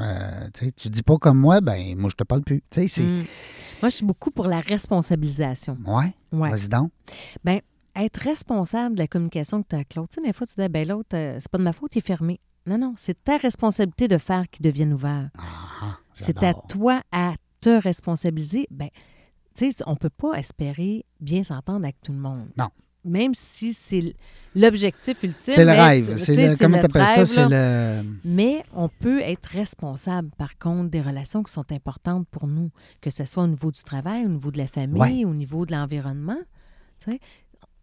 Speaker 1: Euh, tu tu dis pas comme moi, ben moi je te parle plus. Tu c'est.
Speaker 2: Mm. Moi, je suis beaucoup pour la responsabilisation.
Speaker 1: Ouais,
Speaker 2: Ouais.
Speaker 1: vas-y donc.
Speaker 2: Être responsable de la communication que tu as avec l'autre. Tu sais, des fois, tu dis, ben l'autre, euh, c'est pas de ma faute, il est fermé. Non, non, c'est ta responsabilité de faire qu'il devienne ouvert.
Speaker 1: Ah,
Speaker 2: C'est à toi à te responsabiliser. Ben, tu sais, on peut pas espérer bien s'entendre avec tout le monde.
Speaker 1: Non.
Speaker 2: Même si c'est l'objectif ultime.
Speaker 1: C'est le
Speaker 2: ben,
Speaker 1: rêve.
Speaker 2: tu
Speaker 1: C'est comment
Speaker 2: notre
Speaker 1: t'appelles ça? C'est le.
Speaker 2: Mais on peut être responsable, par contre, des relations qui sont importantes pour nous, que ce soit au niveau du travail, au niveau de la famille,
Speaker 1: Ouais.
Speaker 2: au niveau de l'environnement. Tu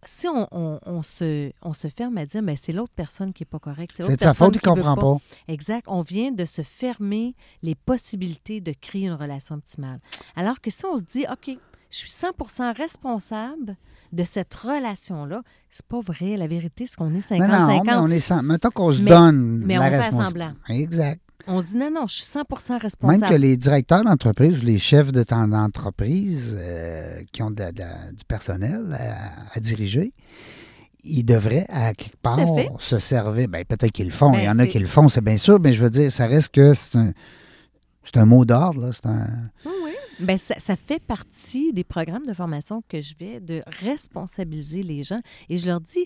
Speaker 2: Si on, on- on se, on se ferme à dire, mais c'est l'autre personne qui n'est pas correcte, c'est l'autre
Speaker 1: de sa
Speaker 2: personne
Speaker 1: faute, il
Speaker 2: qui veut
Speaker 1: comprend pas.
Speaker 2: Exact. On vient de se fermer les possibilités de créer une relation optimale. Alors que si on se dit, OK, je suis 100% responsable de cette relation-là, c'est pas vrai. La vérité, c'est qu'on est
Speaker 1: Non, non,
Speaker 2: 50-50.
Speaker 1: mais on est sans. Mettons qu'on se
Speaker 2: Mais-
Speaker 1: donne
Speaker 2: mais
Speaker 1: la
Speaker 2: on fait semblant.
Speaker 1: Exact.
Speaker 2: On se dit, non, non, je suis 100
Speaker 1: Même
Speaker 2: responsable.
Speaker 1: que les directeurs d'entreprise, les chefs de ton entreprise euh, qui ont de- de- du personnel à, à diriger, ils devraient, à quelque part, se servir. Ben, peut-être qu'ils le font.
Speaker 2: Ben,
Speaker 1: Il y en a qui le font, c'est bien sûr, mais je veux dire, ça reste que c'est un, c'est un mot d'ordre. là, C'est un...
Speaker 2: oui. Ben, ça, ça fait partie des programmes de formation que je vais de responsabiliser les gens. Et je leur dis,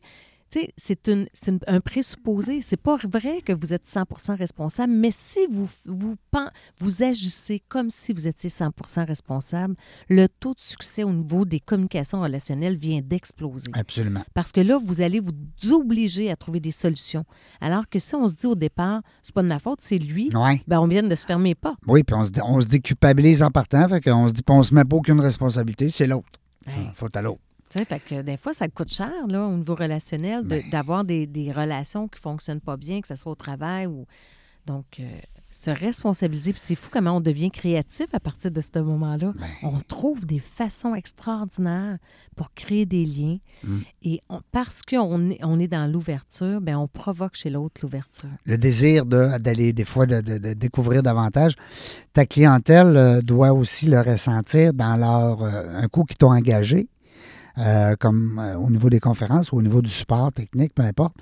Speaker 2: c'est un présupposé. C'est pas vrai que vous êtes 100% responsable, mais si vous, vous, agissez comme si vous étiez 100% responsable, le taux de succès au niveau des communications relationnelles vient d'exploser.
Speaker 1: Absolument.
Speaker 2: Parce que là, vous allez vous obliger à trouver des solutions. Alors que si on se dit au départ, c'est pas de ma faute, c'est lui,
Speaker 1: Ouais.
Speaker 2: ben on vient de se fermer pas.
Speaker 1: Oui, puis on se, on se déculpabilise en partant, fait qu'on se dit, on se met pas aucune responsabilité, c'est l'autre.
Speaker 2: Hey.
Speaker 1: Ah, Faut à l'autre.
Speaker 2: Tu sais, fait que des fois, ça coûte cher, là, au niveau relationnel, de-
Speaker 1: Ben.
Speaker 2: d'avoir des, des relations qui ne fonctionnent pas bien, que ce soit au travail ou. Donc, euh, se responsabiliser. Puis c'est fou comment on devient créatif à partir de ce moment-là.
Speaker 1: Ben.
Speaker 2: On trouve des façons extraordinaires pour créer des liens.
Speaker 1: Mm.
Speaker 2: Et on- parce qu'on est, on est dans l'ouverture, ben on provoque chez l'autre l'ouverture.
Speaker 1: le désir de- d'aller des fois de, de- de découvrir davantage. Ta clientèle euh, doit aussi le ressentir dans leur euh, un coup qu'ils t'ont engagé, euh, comme euh, au niveau des conférences ou au niveau du support technique, peu importe.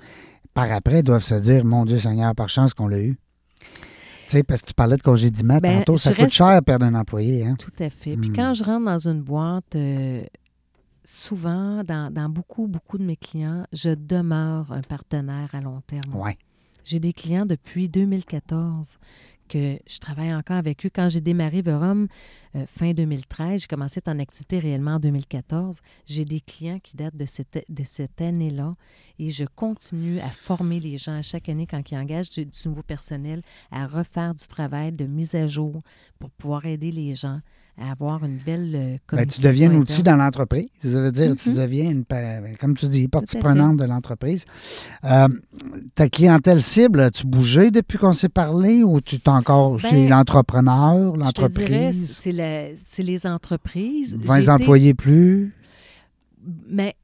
Speaker 1: Par après, ils doivent se dire Mon Dieu Seigneur, par chance qu'on l'a eu. Tu sais, parce que tu parlais de congédiement
Speaker 2: Ben,
Speaker 1: tantôt, ça coûte
Speaker 2: reste-
Speaker 1: cher perdre un employé. Hein?
Speaker 2: Tout à fait. Puis
Speaker 1: Mm.
Speaker 2: quand je rentre dans une boîte, euh, souvent, dans, dans beaucoup, beaucoup de mes clients, je demeure un partenaire à long terme.
Speaker 1: Ouais.
Speaker 2: J'ai des clients depuis 2014 que je travaille encore avec eux. Quand j'ai démarré Verum euh, fin 2013, j'ai commencé en activité réellement en 2014. J'ai des clients qui datent de cette, année-là et je continue à former les gens à chaque année quand ils engagent du nouveau personnel à refaire du travail de mise à jour pour pouvoir aider les gens à avoir une belle euh,
Speaker 1: Ben,
Speaker 2: communication.
Speaker 1: tu deviens un outil dans l'entreprise. Ça veut dire, tu
Speaker 2: Mhm.
Speaker 1: deviens, une, pa- comme tu dis, partie prenante de l'entreprise. Euh, ta clientèle cible, as-tu bougé depuis qu'on s'est parlé ou tu t'es encore.
Speaker 2: Ben,
Speaker 1: c'est l'entrepreneur,
Speaker 2: Je te dirais,
Speaker 1: l'entreprise?
Speaker 2: c'est les entreprises.
Speaker 1: 20
Speaker 2: J'ai été-
Speaker 1: employés plus?
Speaker 2: Mais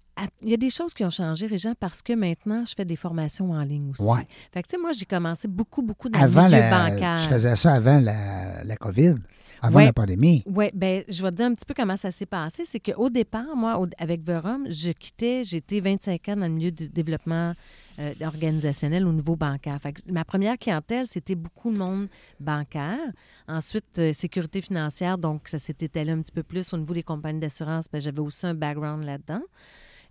Speaker 2: il y a des choses qui ont changé, Régent, parce que maintenant, je fais des formations en ligne aussi.
Speaker 1: Ouais.
Speaker 2: Fait que, tu sais, moi, j'ai commencé beaucoup, beaucoup dans
Speaker 1: Avant
Speaker 2: le milieu
Speaker 1: la,
Speaker 2: bancaire.
Speaker 1: tu faisais ça avant la, la COVID. Avant
Speaker 2: Ouais.
Speaker 1: la pandémie.
Speaker 2: Oui, ben, je vais te dire un petit peu comment ça s'est passé. C'est qu'au départ, moi, au- avec Verum, je quittais, j'étais 25 ans dans le milieu du développement euh, organisationnel au niveau bancaire. Fait que ma première clientèle, c'était beaucoup de monde bancaire. Ensuite, euh, sécurité financière, donc ça s'est étalé un petit peu plus au niveau des compagnies d'assurance. Ben, J'avais aussi un background là-dedans.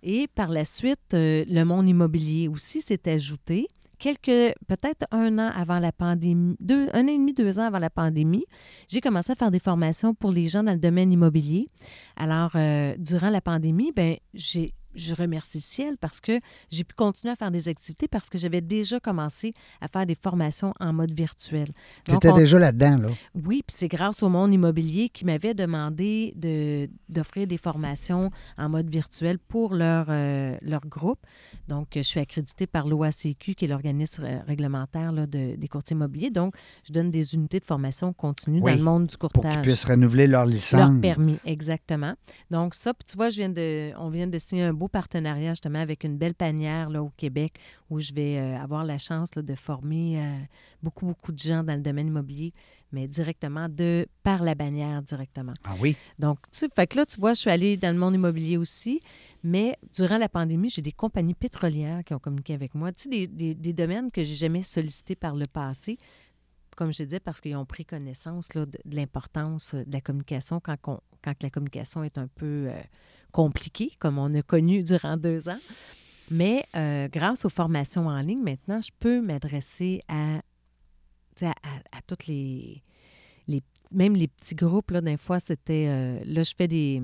Speaker 2: Et par la suite, euh, le monde immobilier aussi s'est ajouté. Quelques, peut-être un an avant la pandémie, deux, un an et demi, deux ans avant la pandémie, j'ai commencé à faire des formations pour les gens dans le domaine immobilier. Alors, euh, durant la pandémie, ben, j'ai, je remercie Ciel parce que j'ai pu continuer à faire des activités parce que j'avais déjà commencé à faire des formations en mode virtuel.
Speaker 1: Tu étais
Speaker 2: on-
Speaker 1: déjà là-dedans, là.
Speaker 2: oui, puis c'est grâce au monde immobilier qui m'avait demandé de, d'offrir des formations en mode virtuel pour leur, euh, leur groupe. Donc, je suis accréditée par l'OACQ, qui est l'organisme euh, réglementaire là, de- des courtiers immobiliers. Donc, je donne des unités de formation continue
Speaker 1: Oui,
Speaker 2: dans le monde du
Speaker 1: Pour qu'ils
Speaker 2: courtage.
Speaker 1: puissent renouveler leur licence.
Speaker 2: Leur permis, exactement. Donc, ça, puis tu vois, je viens de, on vient de signer un beau partenariat justement avec une belle panière là, au Québec où je vais euh, avoir la chance là, de former euh, beaucoup, beaucoup de gens dans le domaine immobilier, mais directement de par la bannière directement.
Speaker 1: Ah oui?
Speaker 2: Donc, tu sais, fait que là, tu vois, je suis allée dans le monde immobilier aussi, mais durant la pandémie, j'ai des compagnies pétrolières qui ont communiqué avec moi. Tu sais, des, des- des domaines que j'ai jamais sollicités par le passé, comme je disais, parce qu'ils ont pris connaissance là, de, de l'importance euh, de la communication quand, on- quand la communication est un peu euh, compliquée, comme on a connu durant deux ans. Mais euh, grâce aux formations en ligne, maintenant, je peux m'adresser à, à, à- à toutes les, les- Même les petits groupes, là, des fois, c'était... euh, là, je fais des...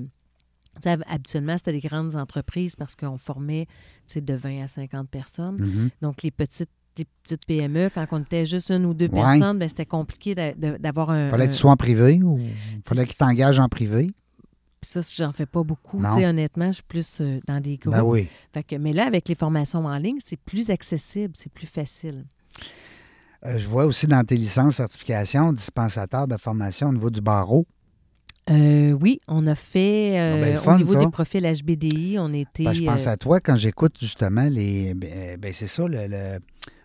Speaker 2: habituellement, c'était des grandes entreprises parce qu'on formait de 20 à 50 personnes.
Speaker 1: Mhm.
Speaker 2: Donc, les petites, les petites PME, quand on était juste une ou deux
Speaker 1: Ouais.
Speaker 2: personnes, ben, c'était compliqué d'avoir un.
Speaker 1: Fallait
Speaker 2: un-
Speaker 1: que tu sois en privé ou fallait qu'ils t'engagent en privé?
Speaker 2: Puis ça, j'en fais pas beaucoup. Honnêtement, je suis plus euh, dans des groupes.
Speaker 1: Ben oui.
Speaker 2: Fait que, mais là, avec les formations en ligne, c'est plus accessible, c'est plus facile.
Speaker 1: Euh, je vois aussi dans tes licences, certifications, dispensateur de formation au niveau du barreau.
Speaker 2: Euh, oui, on a fait euh,
Speaker 1: Ah ben, fun,
Speaker 2: au niveau
Speaker 1: ça.
Speaker 2: des profils HBDI, on était.
Speaker 1: Ben, je pense à toi quand j'écoute justement les. Ben, ben, c'est ça, le, le-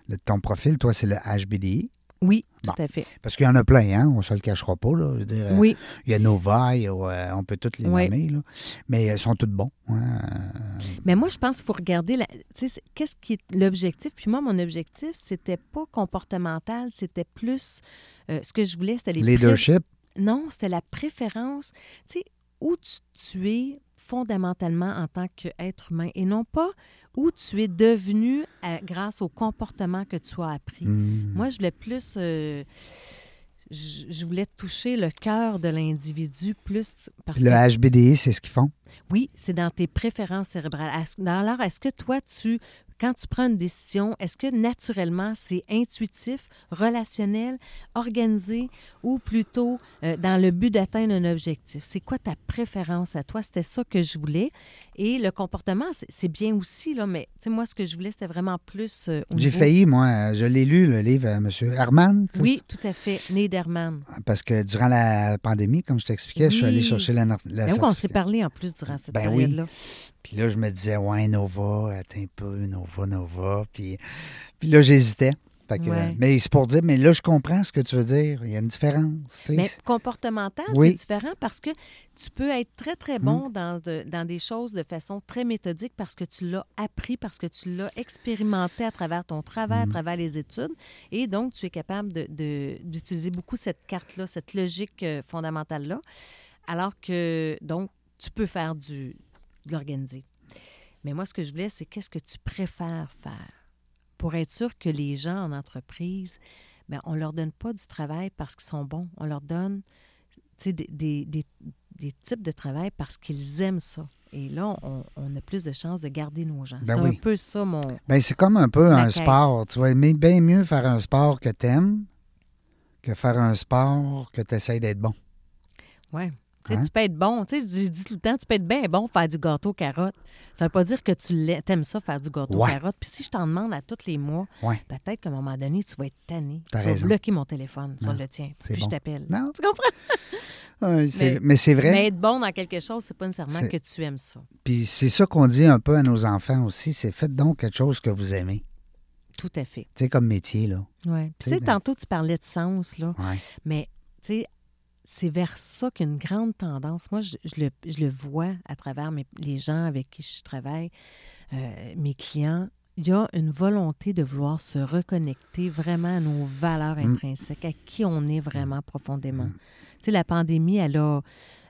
Speaker 1: le- ton profil, toi, c'est le HBDI.
Speaker 2: Oui,
Speaker 1: Bon.
Speaker 2: tout à fait.
Speaker 1: Parce qu'il y en a plein, hein? On ne se le cachera pas. Là. Je veux dire, euh,
Speaker 2: Oui,
Speaker 1: Il y a Nova, il y a, euh, on peut tous les nommer. Là. Mais ils sont tous bons. hein.
Speaker 2: mais moi, je pense qu'il faut regarder la- qu'est-ce qui est l'objectif? Puis moi, mon objectif, c'était pas comportemental, c'était plus euh, ce que je voulais, c'était les pré-
Speaker 1: Leadership.
Speaker 2: Non, c'était la préférence. Tu sais, où tu, tu es fondamentalement en tant qu'être humain et non pas où tu es devenu à- grâce au comportement que tu as appris.
Speaker 1: Hmm.
Speaker 2: Moi, je voulais plus. euh, je, je voulais toucher le cœur de l'individu plus parce
Speaker 1: Le
Speaker 2: que
Speaker 1: HBDI, c'est ce qu'ils font?
Speaker 2: Oui, c'est dans tes préférences cérébrales. Alors, est-ce que toi, tu, quand tu prends une décision, est-ce que naturellement c'est intuitif, relationnel, organisé ou plutôt euh, dans le but d'atteindre un objectif? C'est quoi ta préférence à toi? C'était ça que je voulais. Et le comportement, c'est- bien aussi, là, mais moi, ce que je voulais, c'était vraiment plus. euh,
Speaker 1: J'ai
Speaker 2: niveau-
Speaker 1: failli, moi, euh, je l'ai lu, le livre, M. Herman.
Speaker 2: Oui, tout à fait. Nederman.
Speaker 1: Parce que durant la pandémie, comme je t'expliquais, je suis allé chercher la, la
Speaker 2: Ben oui, on s'est parlé en plus durant cette
Speaker 1: Ben oui.
Speaker 2: période-là.
Speaker 1: Puis là, je me disais, ouais, Nova, attends un peu, Nova, Nova. Puis, puis là, j'hésitais. Fait que,
Speaker 2: Ouais.
Speaker 1: Mais c'est pour dire, mais là, je comprends ce que tu veux dire. Il y a une différence. tu sais.
Speaker 2: Mais comportemental,
Speaker 1: Oui.
Speaker 2: c'est différent parce que tu peux être très, très bon dans, de- dans des choses de façon très méthodique parce que tu l'as appris, parce que tu l'as expérimenté à travers ton travail, à travers les études. Et donc, tu es capable de- de- d'utiliser beaucoup cette carte-là, cette logique euh, fondamentale-là. Alors que, donc, tu peux faire du, de l'organiser. Mais moi, ce que je voulais, c'est qu'est-ce que tu préfères faire pour être sûr que les gens en entreprise, ben, on leur donne pas du travail parce qu'ils sont bons. On leur donne tu des, des- des- des types de travail parce qu'ils aiment ça. Et là, on, on a plus de chances de garder nos gens.
Speaker 1: Ben
Speaker 2: c'est
Speaker 1: oui.
Speaker 2: un peu ça, mon...
Speaker 1: Ben, c'est comme un peu un sport. Tu vas aimer bien mieux faire un sport que t'aimes que faire un sport que tu essaies d'être bon.
Speaker 2: Ouais.
Speaker 1: Hein?
Speaker 2: Tu peux être bon. Tu sais, j'ai dit tout le temps, tu peux être bien bon faire du gâteau carotte. Ça veut pas dire que tu t'aimes ça faire du gâteau
Speaker 1: Ouais.
Speaker 2: carotte. Puis si je t'en demande à tous les mois,
Speaker 1: Ouais.
Speaker 2: peut-être qu'à un moment donné, tu vas être tanné. Tu vas bloquer mon téléphone sur
Speaker 1: Non,
Speaker 2: le tien. Puis
Speaker 1: bon.
Speaker 2: je t'appelle.
Speaker 1: Non.
Speaker 2: Tu comprends? Mais-
Speaker 1: mais c'est vrai.
Speaker 2: Mais être bon dans quelque chose, c'est pas nécessairement que tu aimes ça.
Speaker 1: Puis c'est ça qu'on dit un peu à nos enfants aussi, c'est faites donc quelque chose que vous aimez.
Speaker 2: Tout à fait.
Speaker 1: Tu sais, comme métier, là.
Speaker 2: Ouais. Puis
Speaker 1: Tu sais,
Speaker 2: tantôt, tu parlais de sens, là.
Speaker 1: Ouais.
Speaker 2: Mais, tu sais, c'est vers ça qu'il y a une grande tendance. Moi, je, je le, je le vois à travers mes- les gens avec qui je travaille, euh, mes clients. Il y a une volonté de vouloir se reconnecter vraiment à nos valeurs
Speaker 1: Mm.
Speaker 2: intrinsèques, à qui on est vraiment profondément. Tu sais, la pandémie, elle a,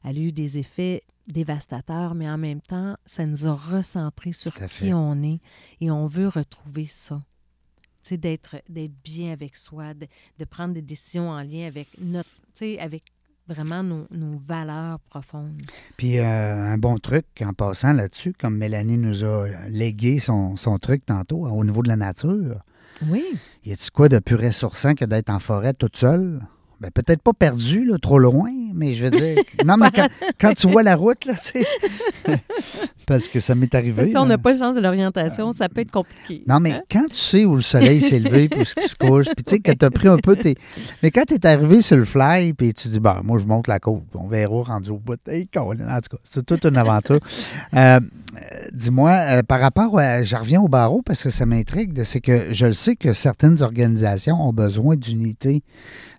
Speaker 2: elle a eu des effets dévastateurs, mais en même temps, ça nous a recentrés sur qui
Speaker 1: fait.
Speaker 2: on est et on veut retrouver ça. Tu sais, d'être d'être bien avec soi, de, de prendre des décisions en lien avec notre, tu sais, avec vraiment nos, nos valeurs profondes.
Speaker 1: Puis euh, un bon truc en passant là-dessus, comme Mélanie nous a légué son, son truc tantôt hein, au niveau de la nature.
Speaker 2: Oui.
Speaker 1: Y a-t-il quoi de plus ressourçant que d'être en forêt toute seule? Ben, peut-être pas perdu, là, trop loin, mais je veux dire. Non, mais quand, quand tu vois la route, là, tu sais. Parce que ça m'est arrivé.
Speaker 2: Si on n'a pas le sens de l'orientation, ça peut être compliqué.
Speaker 1: Non, mais
Speaker 2: Hein?
Speaker 1: quand tu sais où le soleil s'est levé, puis où il se couche, puis tu sais que tu as pris un peu tes. Mais quand tu es arrivé sur le fly, puis tu dis, bon, moi, je monte la côte, on verra rendu au bout. Hey, en tout cas, c'est toute une aventure. Euh, Dis-moi, euh, par rapport à. Je reviens au barreau parce que ça m'intrigue, c'est que je le sais que certaines organisations ont besoin d'unités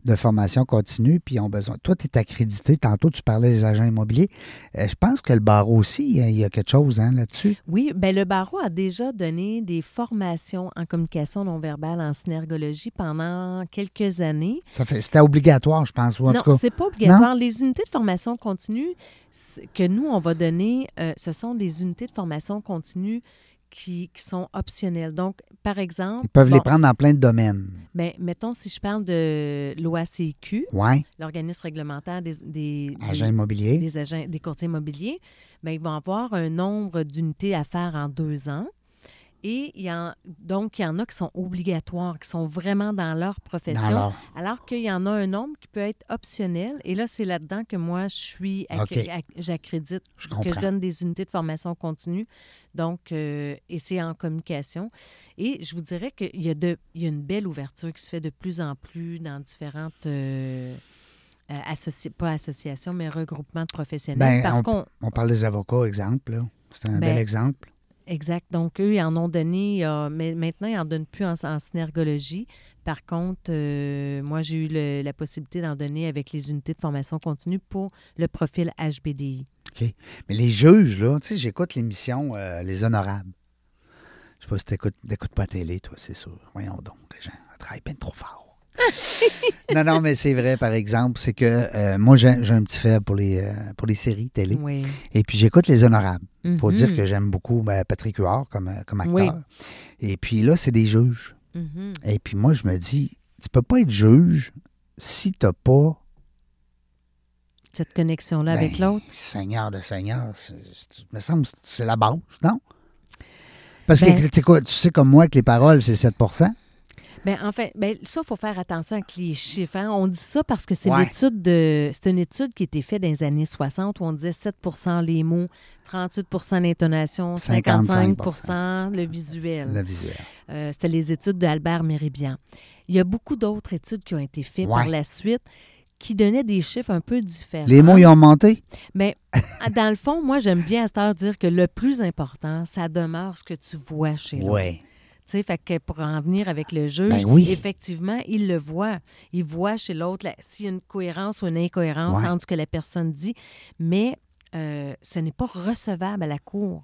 Speaker 1: de formation continue, puis ont besoin. Toi, tu es accrédité. Tantôt, tu parlais des agents immobiliers. Euh, je pense que le barreau aussi, il y a- quelque chose hein, là-dessus.
Speaker 2: Oui, ben le barreau a déjà donné des formations en communication non verbale, en synergologie pendant quelques années.
Speaker 1: Ça fait, c'était obligatoire, je pense, ou en
Speaker 2: non,
Speaker 1: tout cas.
Speaker 2: c'est pas obligatoire. Les unités de formation continue que nous, on va donner, euh, ce sont des unités de formation continue qui, qui sont optionnelles. Donc, par exemple...
Speaker 1: Ils peuvent
Speaker 2: bon,
Speaker 1: les prendre dans plein de domaines.
Speaker 2: ben, mettons, si je parle de l'OACQ, l'organisme réglementaire des, des,
Speaker 1: agent
Speaker 2: des- agents, des courtiers immobiliers, ben, ils vont avoir un nombre d'unités à faire en deux ans. Et il y en, donc, il y en a qui sont obligatoires, qui sont vraiment dans leur profession,
Speaker 1: Dans leur-
Speaker 2: alors qu'il y en a un nombre qui peut être optionnel. Et là, c'est là-dedans que moi, je suis, j'accrédite, que je donne des unités de formation continue. Donc, euh, et c'est en communication. Et je vous dirais qu'il y, a de- il y a une belle ouverture qui se fait de plus en plus dans différentes... euh, euh, associ- pas associations, mais regroupements de professionnels.
Speaker 1: Ben,
Speaker 2: parce
Speaker 1: on- On parle des avocats, exemple. C'est un
Speaker 2: Ben,
Speaker 1: bel exemple.
Speaker 2: Exact. Donc, eux, ils en ont donné, a- mais maintenant, ils n'en donnent plus en, synergologie. Par contre, euh, moi, j'ai eu le- la possibilité d'en donner avec les unités de formation continue pour le profil HBDI.
Speaker 1: Mais les juges, là, tu sais, j'écoute l'émission euh, Les Honorables. Je sais pas si t'écoutes, t'écoutes pas la télé, toi, c'est sûr. Voyons donc, les gens on travaille bien trop fort. non, non, mais c'est vrai, par exemple, c'est que euh, moi, j'ai, un petit faible pour les, euh, pour les séries télé.
Speaker 2: Oui.
Speaker 1: Et puis, j'écoute Les Honorables. Il faut dire que j'aime beaucoup ben, Patrick Huard comme, euh, comme acteur.
Speaker 2: Oui.
Speaker 1: Et puis là, c'est des juges.
Speaker 2: Mhm.
Speaker 1: Et puis moi, je me dis, tu peux pas être juge si t'as pas
Speaker 2: Cette connexion-là avec
Speaker 1: Ben,
Speaker 2: l'autre.
Speaker 1: Seigneur de Seigneur, me semble c'est la base, non? Parce
Speaker 2: Ben-
Speaker 1: que tu sais quoi, tu sais comme moi que les paroles, c'est 7
Speaker 2: Ben, en fait, ben, ça, il faut faire attention avec les chiffres. hein. On dit ça parce que c'est
Speaker 1: Ouais.
Speaker 2: l'étude de. C'est une étude qui a été faite dans les années 60 où on disait 7% les mots, 38% l'intonation, 55,
Speaker 1: 55
Speaker 2: le visuel.
Speaker 1: le visuel.
Speaker 2: Euh, C'était les études d'Albert Méribian. Il y a beaucoup d'autres études qui ont été faites par la suite qui donnaient des chiffres un peu différents.
Speaker 1: Les mots, ils ont monté?
Speaker 2: Mais dans le fond, moi, j'aime bien à cette heure dire que le plus important, ça demeure ce que tu vois chez l'autre.
Speaker 1: Oui.
Speaker 2: Tu sais, fait que pour en venir avec le juge,
Speaker 1: Ben oui.
Speaker 2: effectivement, il le voit. Il voit chez l'autre la- s'il y a une cohérence ou une incohérence
Speaker 1: Ouais.
Speaker 2: entre ce que la personne dit, mais euh, ce n'est pas recevable à la cour.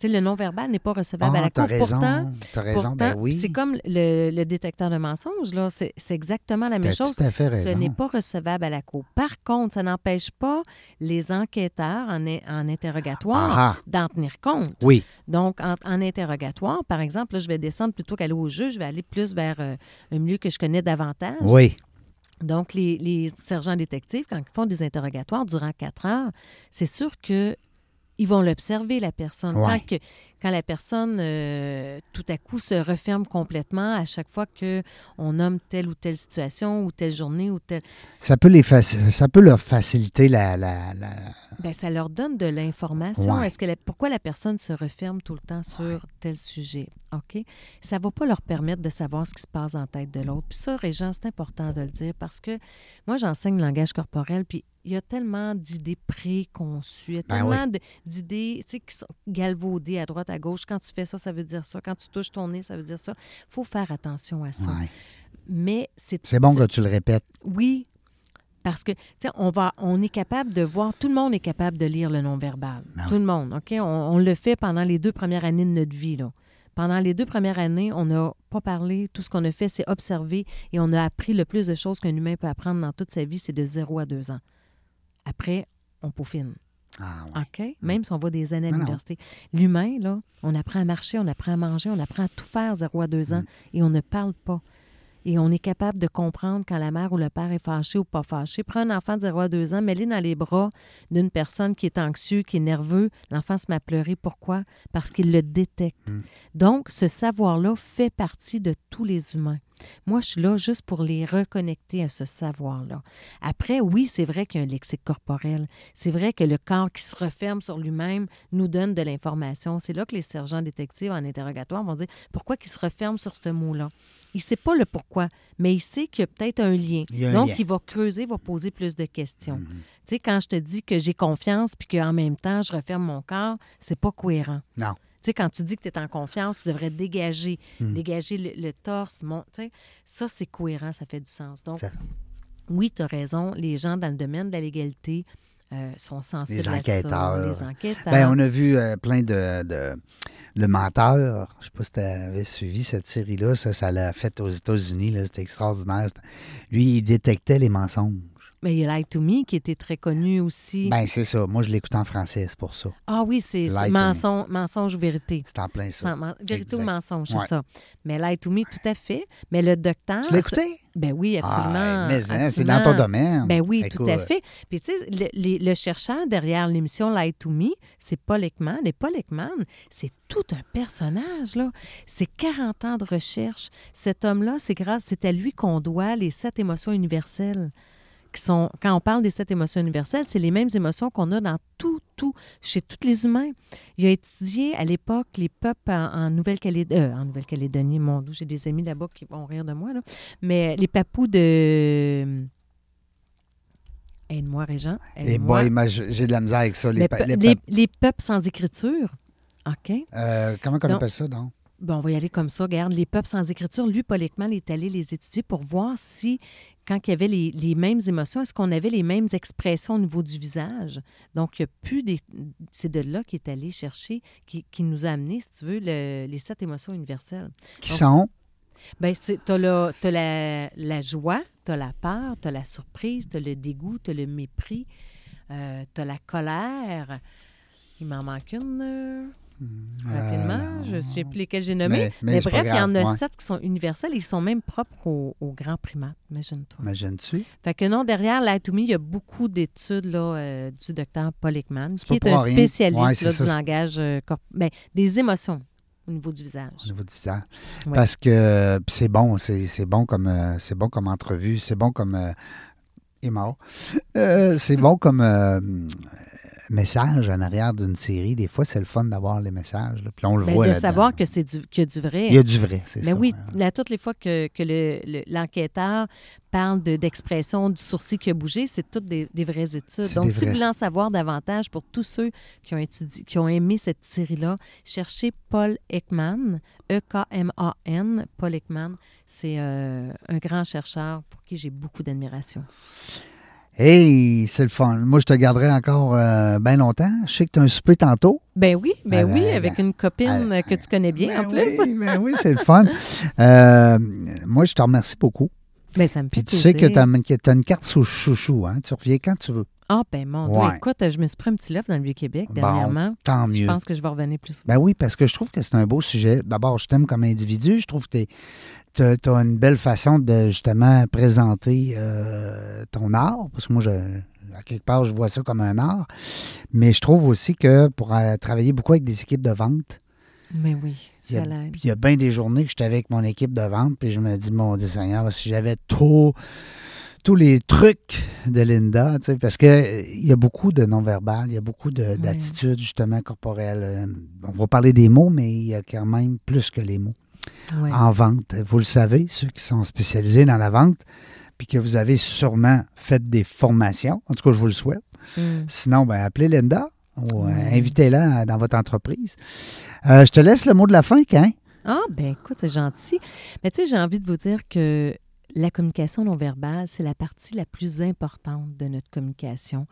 Speaker 2: Sais, le non-verbal n'est pas recevable à
Speaker 1: Ah,
Speaker 2: la cour.
Speaker 1: raison.
Speaker 2: Pourtant,
Speaker 1: raison,
Speaker 2: pourtant,
Speaker 1: ben oui.
Speaker 2: c'est comme le, le détecteur de mensonges, là. C'est exactement la même chose.
Speaker 1: tout à fait
Speaker 2: Ce n'est pas recevable à la cour. Par contre, ça n'empêche pas les enquêteurs en, in- en interrogatoire
Speaker 1: Ah, ah.
Speaker 2: d'en tenir compte.
Speaker 1: Oui.
Speaker 2: Donc, en, en interrogatoire, par exemple, là, je vais descendre plutôt qu'aller au juge, je vais aller plus vers euh, un milieu que je connais davantage.
Speaker 1: Oui.
Speaker 2: Donc, les, les sergents détectives, quand ils font des interrogatoires durant quatre heures, c'est sûr que ils vont l'observer, la personne.
Speaker 1: Ouais.
Speaker 2: Quand, que- quand la personne, euh, tout à coup, se referme complètement à chaque fois qu'on nomme telle ou telle situation ou telle journée ou telle...
Speaker 1: Ça peut, les ça peut leur faciliter la. la, la-
Speaker 2: Ben, ça leur donne de l'information.
Speaker 1: Ouais.
Speaker 2: Est-ce que la- pourquoi la personne se referme tout le temps sur tel sujet? OK? Ça ne va pas leur permettre de savoir ce qui se passe en tête de l'autre. Puis ça, Régent, c'est important de le dire parce que moi, j'enseigne le langage corporel, puis il y a tellement d'idées préconçues, il y a
Speaker 1: Ben
Speaker 2: tellement de- d'idées tu sais, qui sont galvaudées à droite, à gauche. Quand tu fais ça, ça veut dire ça. Quand tu touches ton nez, ça veut dire ça. faut faire attention à ça.
Speaker 1: Ouais.
Speaker 2: Mais c'est...
Speaker 1: C'est bon que tu le répètes.
Speaker 2: Oui, Parce que, tu sais, on, va, on est capable de voir, tout le monde est capable de lire le non-verbal.
Speaker 1: Non.
Speaker 2: Tout le monde, OK? On, on le fait pendant les deux premières années de notre vie, là. Pendant les deux premières années, on n'a pas parlé. Tout ce qu'on a fait, c'est observer et on a appris le plus de choses qu'un humain peut apprendre dans toute sa vie, c'est de 0 à 2 ans. Après, on peaufine.
Speaker 1: Ah, ouais.
Speaker 2: OK? Même si on va des années à l'université. L'humain, là, on apprend à marcher, on apprend à manger, on apprend à tout faire 0 à 2 ans
Speaker 1: Mm.
Speaker 2: et on ne parle pas. Et on est capable de comprendre quand la mère ou le père est fâché ou pas fâché. Prends un enfant de 0 à 2 ans, mets-le dans les bras d'une personne qui est anxieux, qui est nerveux. L'enfant se met à pleurer. Pourquoi? Parce qu'il le détecte.
Speaker 1: Mm.
Speaker 2: Donc, ce savoir-là fait partie de tous les humains. Moi, je suis là juste pour les reconnecter à ce savoir-là. Après, oui, c'est vrai qu'il y a un lexique corporel. C'est vrai que le corps qui se referme sur lui-même nous donne de l'information. C'est là que les sergents détectives en interrogatoire vont dire pourquoi il se referme sur ce mot-là. Il ne sait pas le pourquoi, mais il sait qu'il y a peut-être un lien.
Speaker 1: Il un
Speaker 2: Donc,
Speaker 1: lien.
Speaker 2: il va creuser, va poser plus de questions.
Speaker 1: Mhm.
Speaker 2: Tu sais, quand je te dis que j'ai confiance puis qu'en même temps, je referme mon corps, c'est pas cohérent.
Speaker 1: Non.
Speaker 2: Tu sais, quand tu dis que tu es en confiance, tu devrais dégager,
Speaker 1: Hmm.
Speaker 2: dégager le, le torse. Mon, ça, c'est cohérent, ça fait du sens. Donc,
Speaker 1: Ça-
Speaker 2: oui, tu as raison. Les gens dans le domaine de la légalité euh, sont sensibles
Speaker 1: Les
Speaker 2: à ça.
Speaker 1: enquêteurs.
Speaker 2: Les enquêteurs.
Speaker 1: Ben, on a vu euh, plein de, de- Le menteur, je sais pas si tu avais suivi cette série-là, ça, ça l'a fait aux États-Unis, c'était extraordinaire. Lui, il détectait les mensonges.
Speaker 2: Mais il y a Lie to Me qui était très connu aussi.
Speaker 1: Ben, c'est ça. Moi, je l'écoute en français, c'est pour ça.
Speaker 2: ah oui, c'est mensonge, mensonge ou vérité.
Speaker 1: C'est en plein ça.
Speaker 2: Vérité ou mensonge,
Speaker 1: Ouais.
Speaker 2: c'est ça. Mais Lie to Me, tout à fait. Mais le docteur.
Speaker 1: Tu l'as écouté?
Speaker 2: Ben oui, absolument.
Speaker 1: Ah, mais hein, c'est dans ton domaine.
Speaker 2: Ben oui,
Speaker 1: Écoute,
Speaker 2: tout à fait. Puis tu sais, le, le chercheur derrière l'émission Lie to Me, c'est Paul Ekman. Et Paul Ekman, c'est tout un personnage, là. C'est 40 ans de recherche. Cet homme-là, c'est grâce, c'est à lui qu'on doit les sept émotions universelles. Qui sont, quand on parle des sept émotions universelles, c'est les mêmes émotions qu'on a dans tout, tout, chez tous les humains. Il a étudié à l'époque les peuples en, en Nouvelle-Calédonie, euh, en Nouvelle-Calédonie, mon Dieu, j'ai des amis là-bas qui vont rire de moi, là. mais les papous de... Aide-moi, Régent.
Speaker 1: Et
Speaker 2: aide-moi.
Speaker 1: moi, j'ai de la misère avec ça. Les,
Speaker 2: Les, pe-
Speaker 1: les
Speaker 2: les-
Speaker 1: pa-
Speaker 2: les peuples sans écriture. OK?
Speaker 1: euh, comment on
Speaker 2: Donc-
Speaker 1: appelle ça, donc?
Speaker 2: Bon, on va y aller comme ça. Regarde, les peuples sans écriture, lui, Paul Ekman est allé les étudier pour voir si, quand il y avait les, les mêmes émotions, est-ce qu'on avait les mêmes expressions au niveau du visage? Donc, il n'y a plus des. C'est de là qu'il est allé chercher, qui, qui nous a amené, si tu veux, le- les sept émotions universelles.
Speaker 1: Qui
Speaker 2: Donc,
Speaker 1: sont?
Speaker 2: Bien, tu as, la, t'as la, la joie, tu as la peur, tu as la surprise, tu as le dégoût, tu as le mépris, tu as la colère. Il m'en manque une. Euh, Rapidement,
Speaker 1: Euh,
Speaker 2: je ne sais plus lesquels j'ai nommés.
Speaker 1: Mais-
Speaker 2: bref, il y en a
Speaker 1: ouais.
Speaker 2: sept qui sont universels et ils sont même propres aux, aux grands primates, imagine-toi.
Speaker 1: Imagines-tu?
Speaker 2: Fait que non, derrière l'atomy, il y a beaucoup d'études là, euh, du docteur Paul Ekman, qui est un
Speaker 1: rien.
Speaker 2: spécialiste
Speaker 1: Ouais,
Speaker 2: là,
Speaker 1: c'est ça,
Speaker 2: du langage, euh, corp- ben, des émotions au niveau du
Speaker 1: au
Speaker 2: visage.
Speaker 1: niveau du visage.
Speaker 2: Ouais.
Speaker 1: Parce que puis c'est bon, c'est bon comme euh, c'est bon comme entrevue, c'est bon comme euh, est mort. Euh, c'est bon comme euh, message en arrière d'une série. Des fois, c'est le fun d'avoir les messages. là. Puis on le
Speaker 2: Ben,
Speaker 1: voit
Speaker 2: de savoir que c'est du, qu'il y a du vrai.
Speaker 1: Il y a du vrai, c'est
Speaker 2: Mais
Speaker 1: ça.
Speaker 2: oui, là, toutes les fois que, que le- le- l'enquêteur parle de- d'expression du sourcil qui a bougé, c'est toutes des, des vraies études.
Speaker 1: C'est
Speaker 2: Donc, si
Speaker 1: vrais.
Speaker 2: vous voulez en savoir davantage pour tous ceux qui ont, étudié, qui ont aimé cette série-là, cherchez Paul Ekman, E-K-M-A-N, Paul Ekman. C'est euh, un grand chercheur pour qui j'ai beaucoup d'admiration.
Speaker 1: Hey, c'est le fun. Moi, je te garderai encore bien longtemps. Je sais que tu as un souper tantôt.
Speaker 2: Ben oui, ben
Speaker 1: Ah,
Speaker 2: oui,
Speaker 1: ben,
Speaker 2: avec
Speaker 1: ben,
Speaker 2: une copine
Speaker 1: ah,
Speaker 2: que tu connais bien en
Speaker 1: Ben
Speaker 2: plus.
Speaker 1: Oui, ben oui, c'est le fun. Euh, moi, je te remercie beaucoup.
Speaker 2: Ben, ça me fait
Speaker 1: Puis tu sais que tu as, une carte sous chouchou. Hein? Tu reviens quand tu veux.
Speaker 2: Ah, ben mon Dieu,
Speaker 1: Ouais.
Speaker 2: écoute, je me suis pris un petit loft dans le Vieux-Québec
Speaker 1: Bon,
Speaker 2: dernièrement.
Speaker 1: Tant
Speaker 2: Je
Speaker 1: mieux.
Speaker 2: pense que je vais revenir plus souvent.
Speaker 1: Ben oui, parce que je trouve que c'est un beau sujet. D'abord, je t'aime comme individu. Je trouve que tu as, une belle façon de justement présenter euh, ton art. Parce que moi, je, à quelque part, je vois ça comme un art. Mais je trouve aussi que pour euh, travailler beaucoup avec des équipes de vente,
Speaker 2: Mais oui, ça l'aide.
Speaker 1: il y a bien des journées que j'étais avec mon équipe de vente, puis je me dis, mon Dieu Seigneur, si j'avais tout- tous les trucs de Linda, tu sais, parce que euh, il y a beaucoup de non-verbal, il y a beaucoup de- d'attitudes justement corporelles. Euh, On va parler des mots, mais il y a quand même plus que les mots en vente. Vous le savez, ceux qui sont spécialisés dans la vente, puis que vous avez sûrement fait des formations. En tout cas, je vous le souhaite.
Speaker 2: Mm.
Speaker 1: Sinon, ben, appelez Linda ou euh, invitez-la dans votre entreprise. Euh, je te laisse le mot de la fin, hein?
Speaker 2: Ah, ben écoute, c'est gentil. Mais tu sais, j'ai envie de vous dire que la communication non verbale, c'est la partie la plus importante de notre communication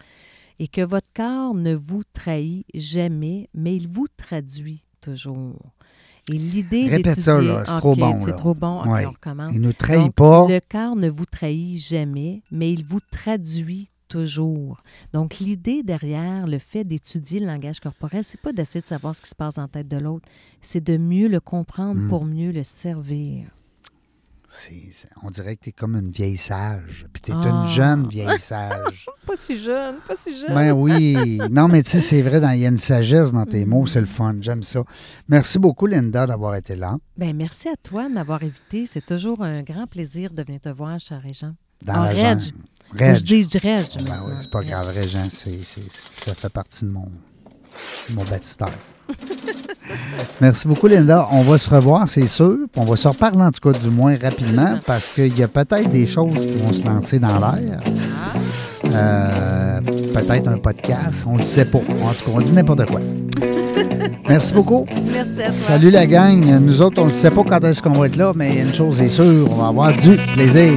Speaker 2: et que votre corps ne vous trahit jamais, mais il vous traduit toujours. Et l'idée
Speaker 1: Répète ça, là, c'est trop bon,
Speaker 2: C'est
Speaker 1: là.
Speaker 2: trop bon.
Speaker 1: Ouais.
Speaker 2: on recommence.
Speaker 1: Il ne nous trahit
Speaker 2: Donc,
Speaker 1: pas.
Speaker 2: Le corps ne vous trahit jamais, mais il vous traduit toujours. Donc, l'idée derrière le fait d'étudier le langage corporel, c'est pas d'essayer de savoir ce qui se passe en tête de l'autre, c'est de mieux le comprendre
Speaker 1: Mm.
Speaker 2: pour mieux le servir.
Speaker 1: On dirait que tu es comme une vieille sage. Puis tu es
Speaker 2: Ah.
Speaker 1: une jeune vieille sage.
Speaker 2: Pas si jeune, pas si jeune.
Speaker 1: ben oui. Non, mais tu sais, c'est vrai, il y a une sagesse dans tes
Speaker 2: Mm.
Speaker 1: mots. C'est le fun. J'aime ça. Merci beaucoup, Linda, d'avoir été là.
Speaker 2: Ben, merci à toi de m'avoir invité. C'est toujours un grand plaisir de venir te voir, cher Régent.
Speaker 1: Dans
Speaker 2: En
Speaker 1: la
Speaker 2: Reg.
Speaker 1: Reg.
Speaker 2: Je dis Reg.
Speaker 1: Ben oui, c'est pas grave, Régent. Ça fait partie de mon, mon baptistère. Merci beaucoup, Linda. On va se revoir, c'est sûr. On va se reparler, en tout cas, du moins rapidement, parce qu'il y a peut-être des choses qui vont se lancer dans l'air. Euh, peut-être un podcast, on le sait pas. En tout cas, on dit n'importe quoi. Merci beaucoup.
Speaker 2: Merci à toi.
Speaker 1: Salut la gang. Nous autres, on ne sait pas quand est-ce qu'on va être là, mais une chose est sûre, on va avoir du plaisir.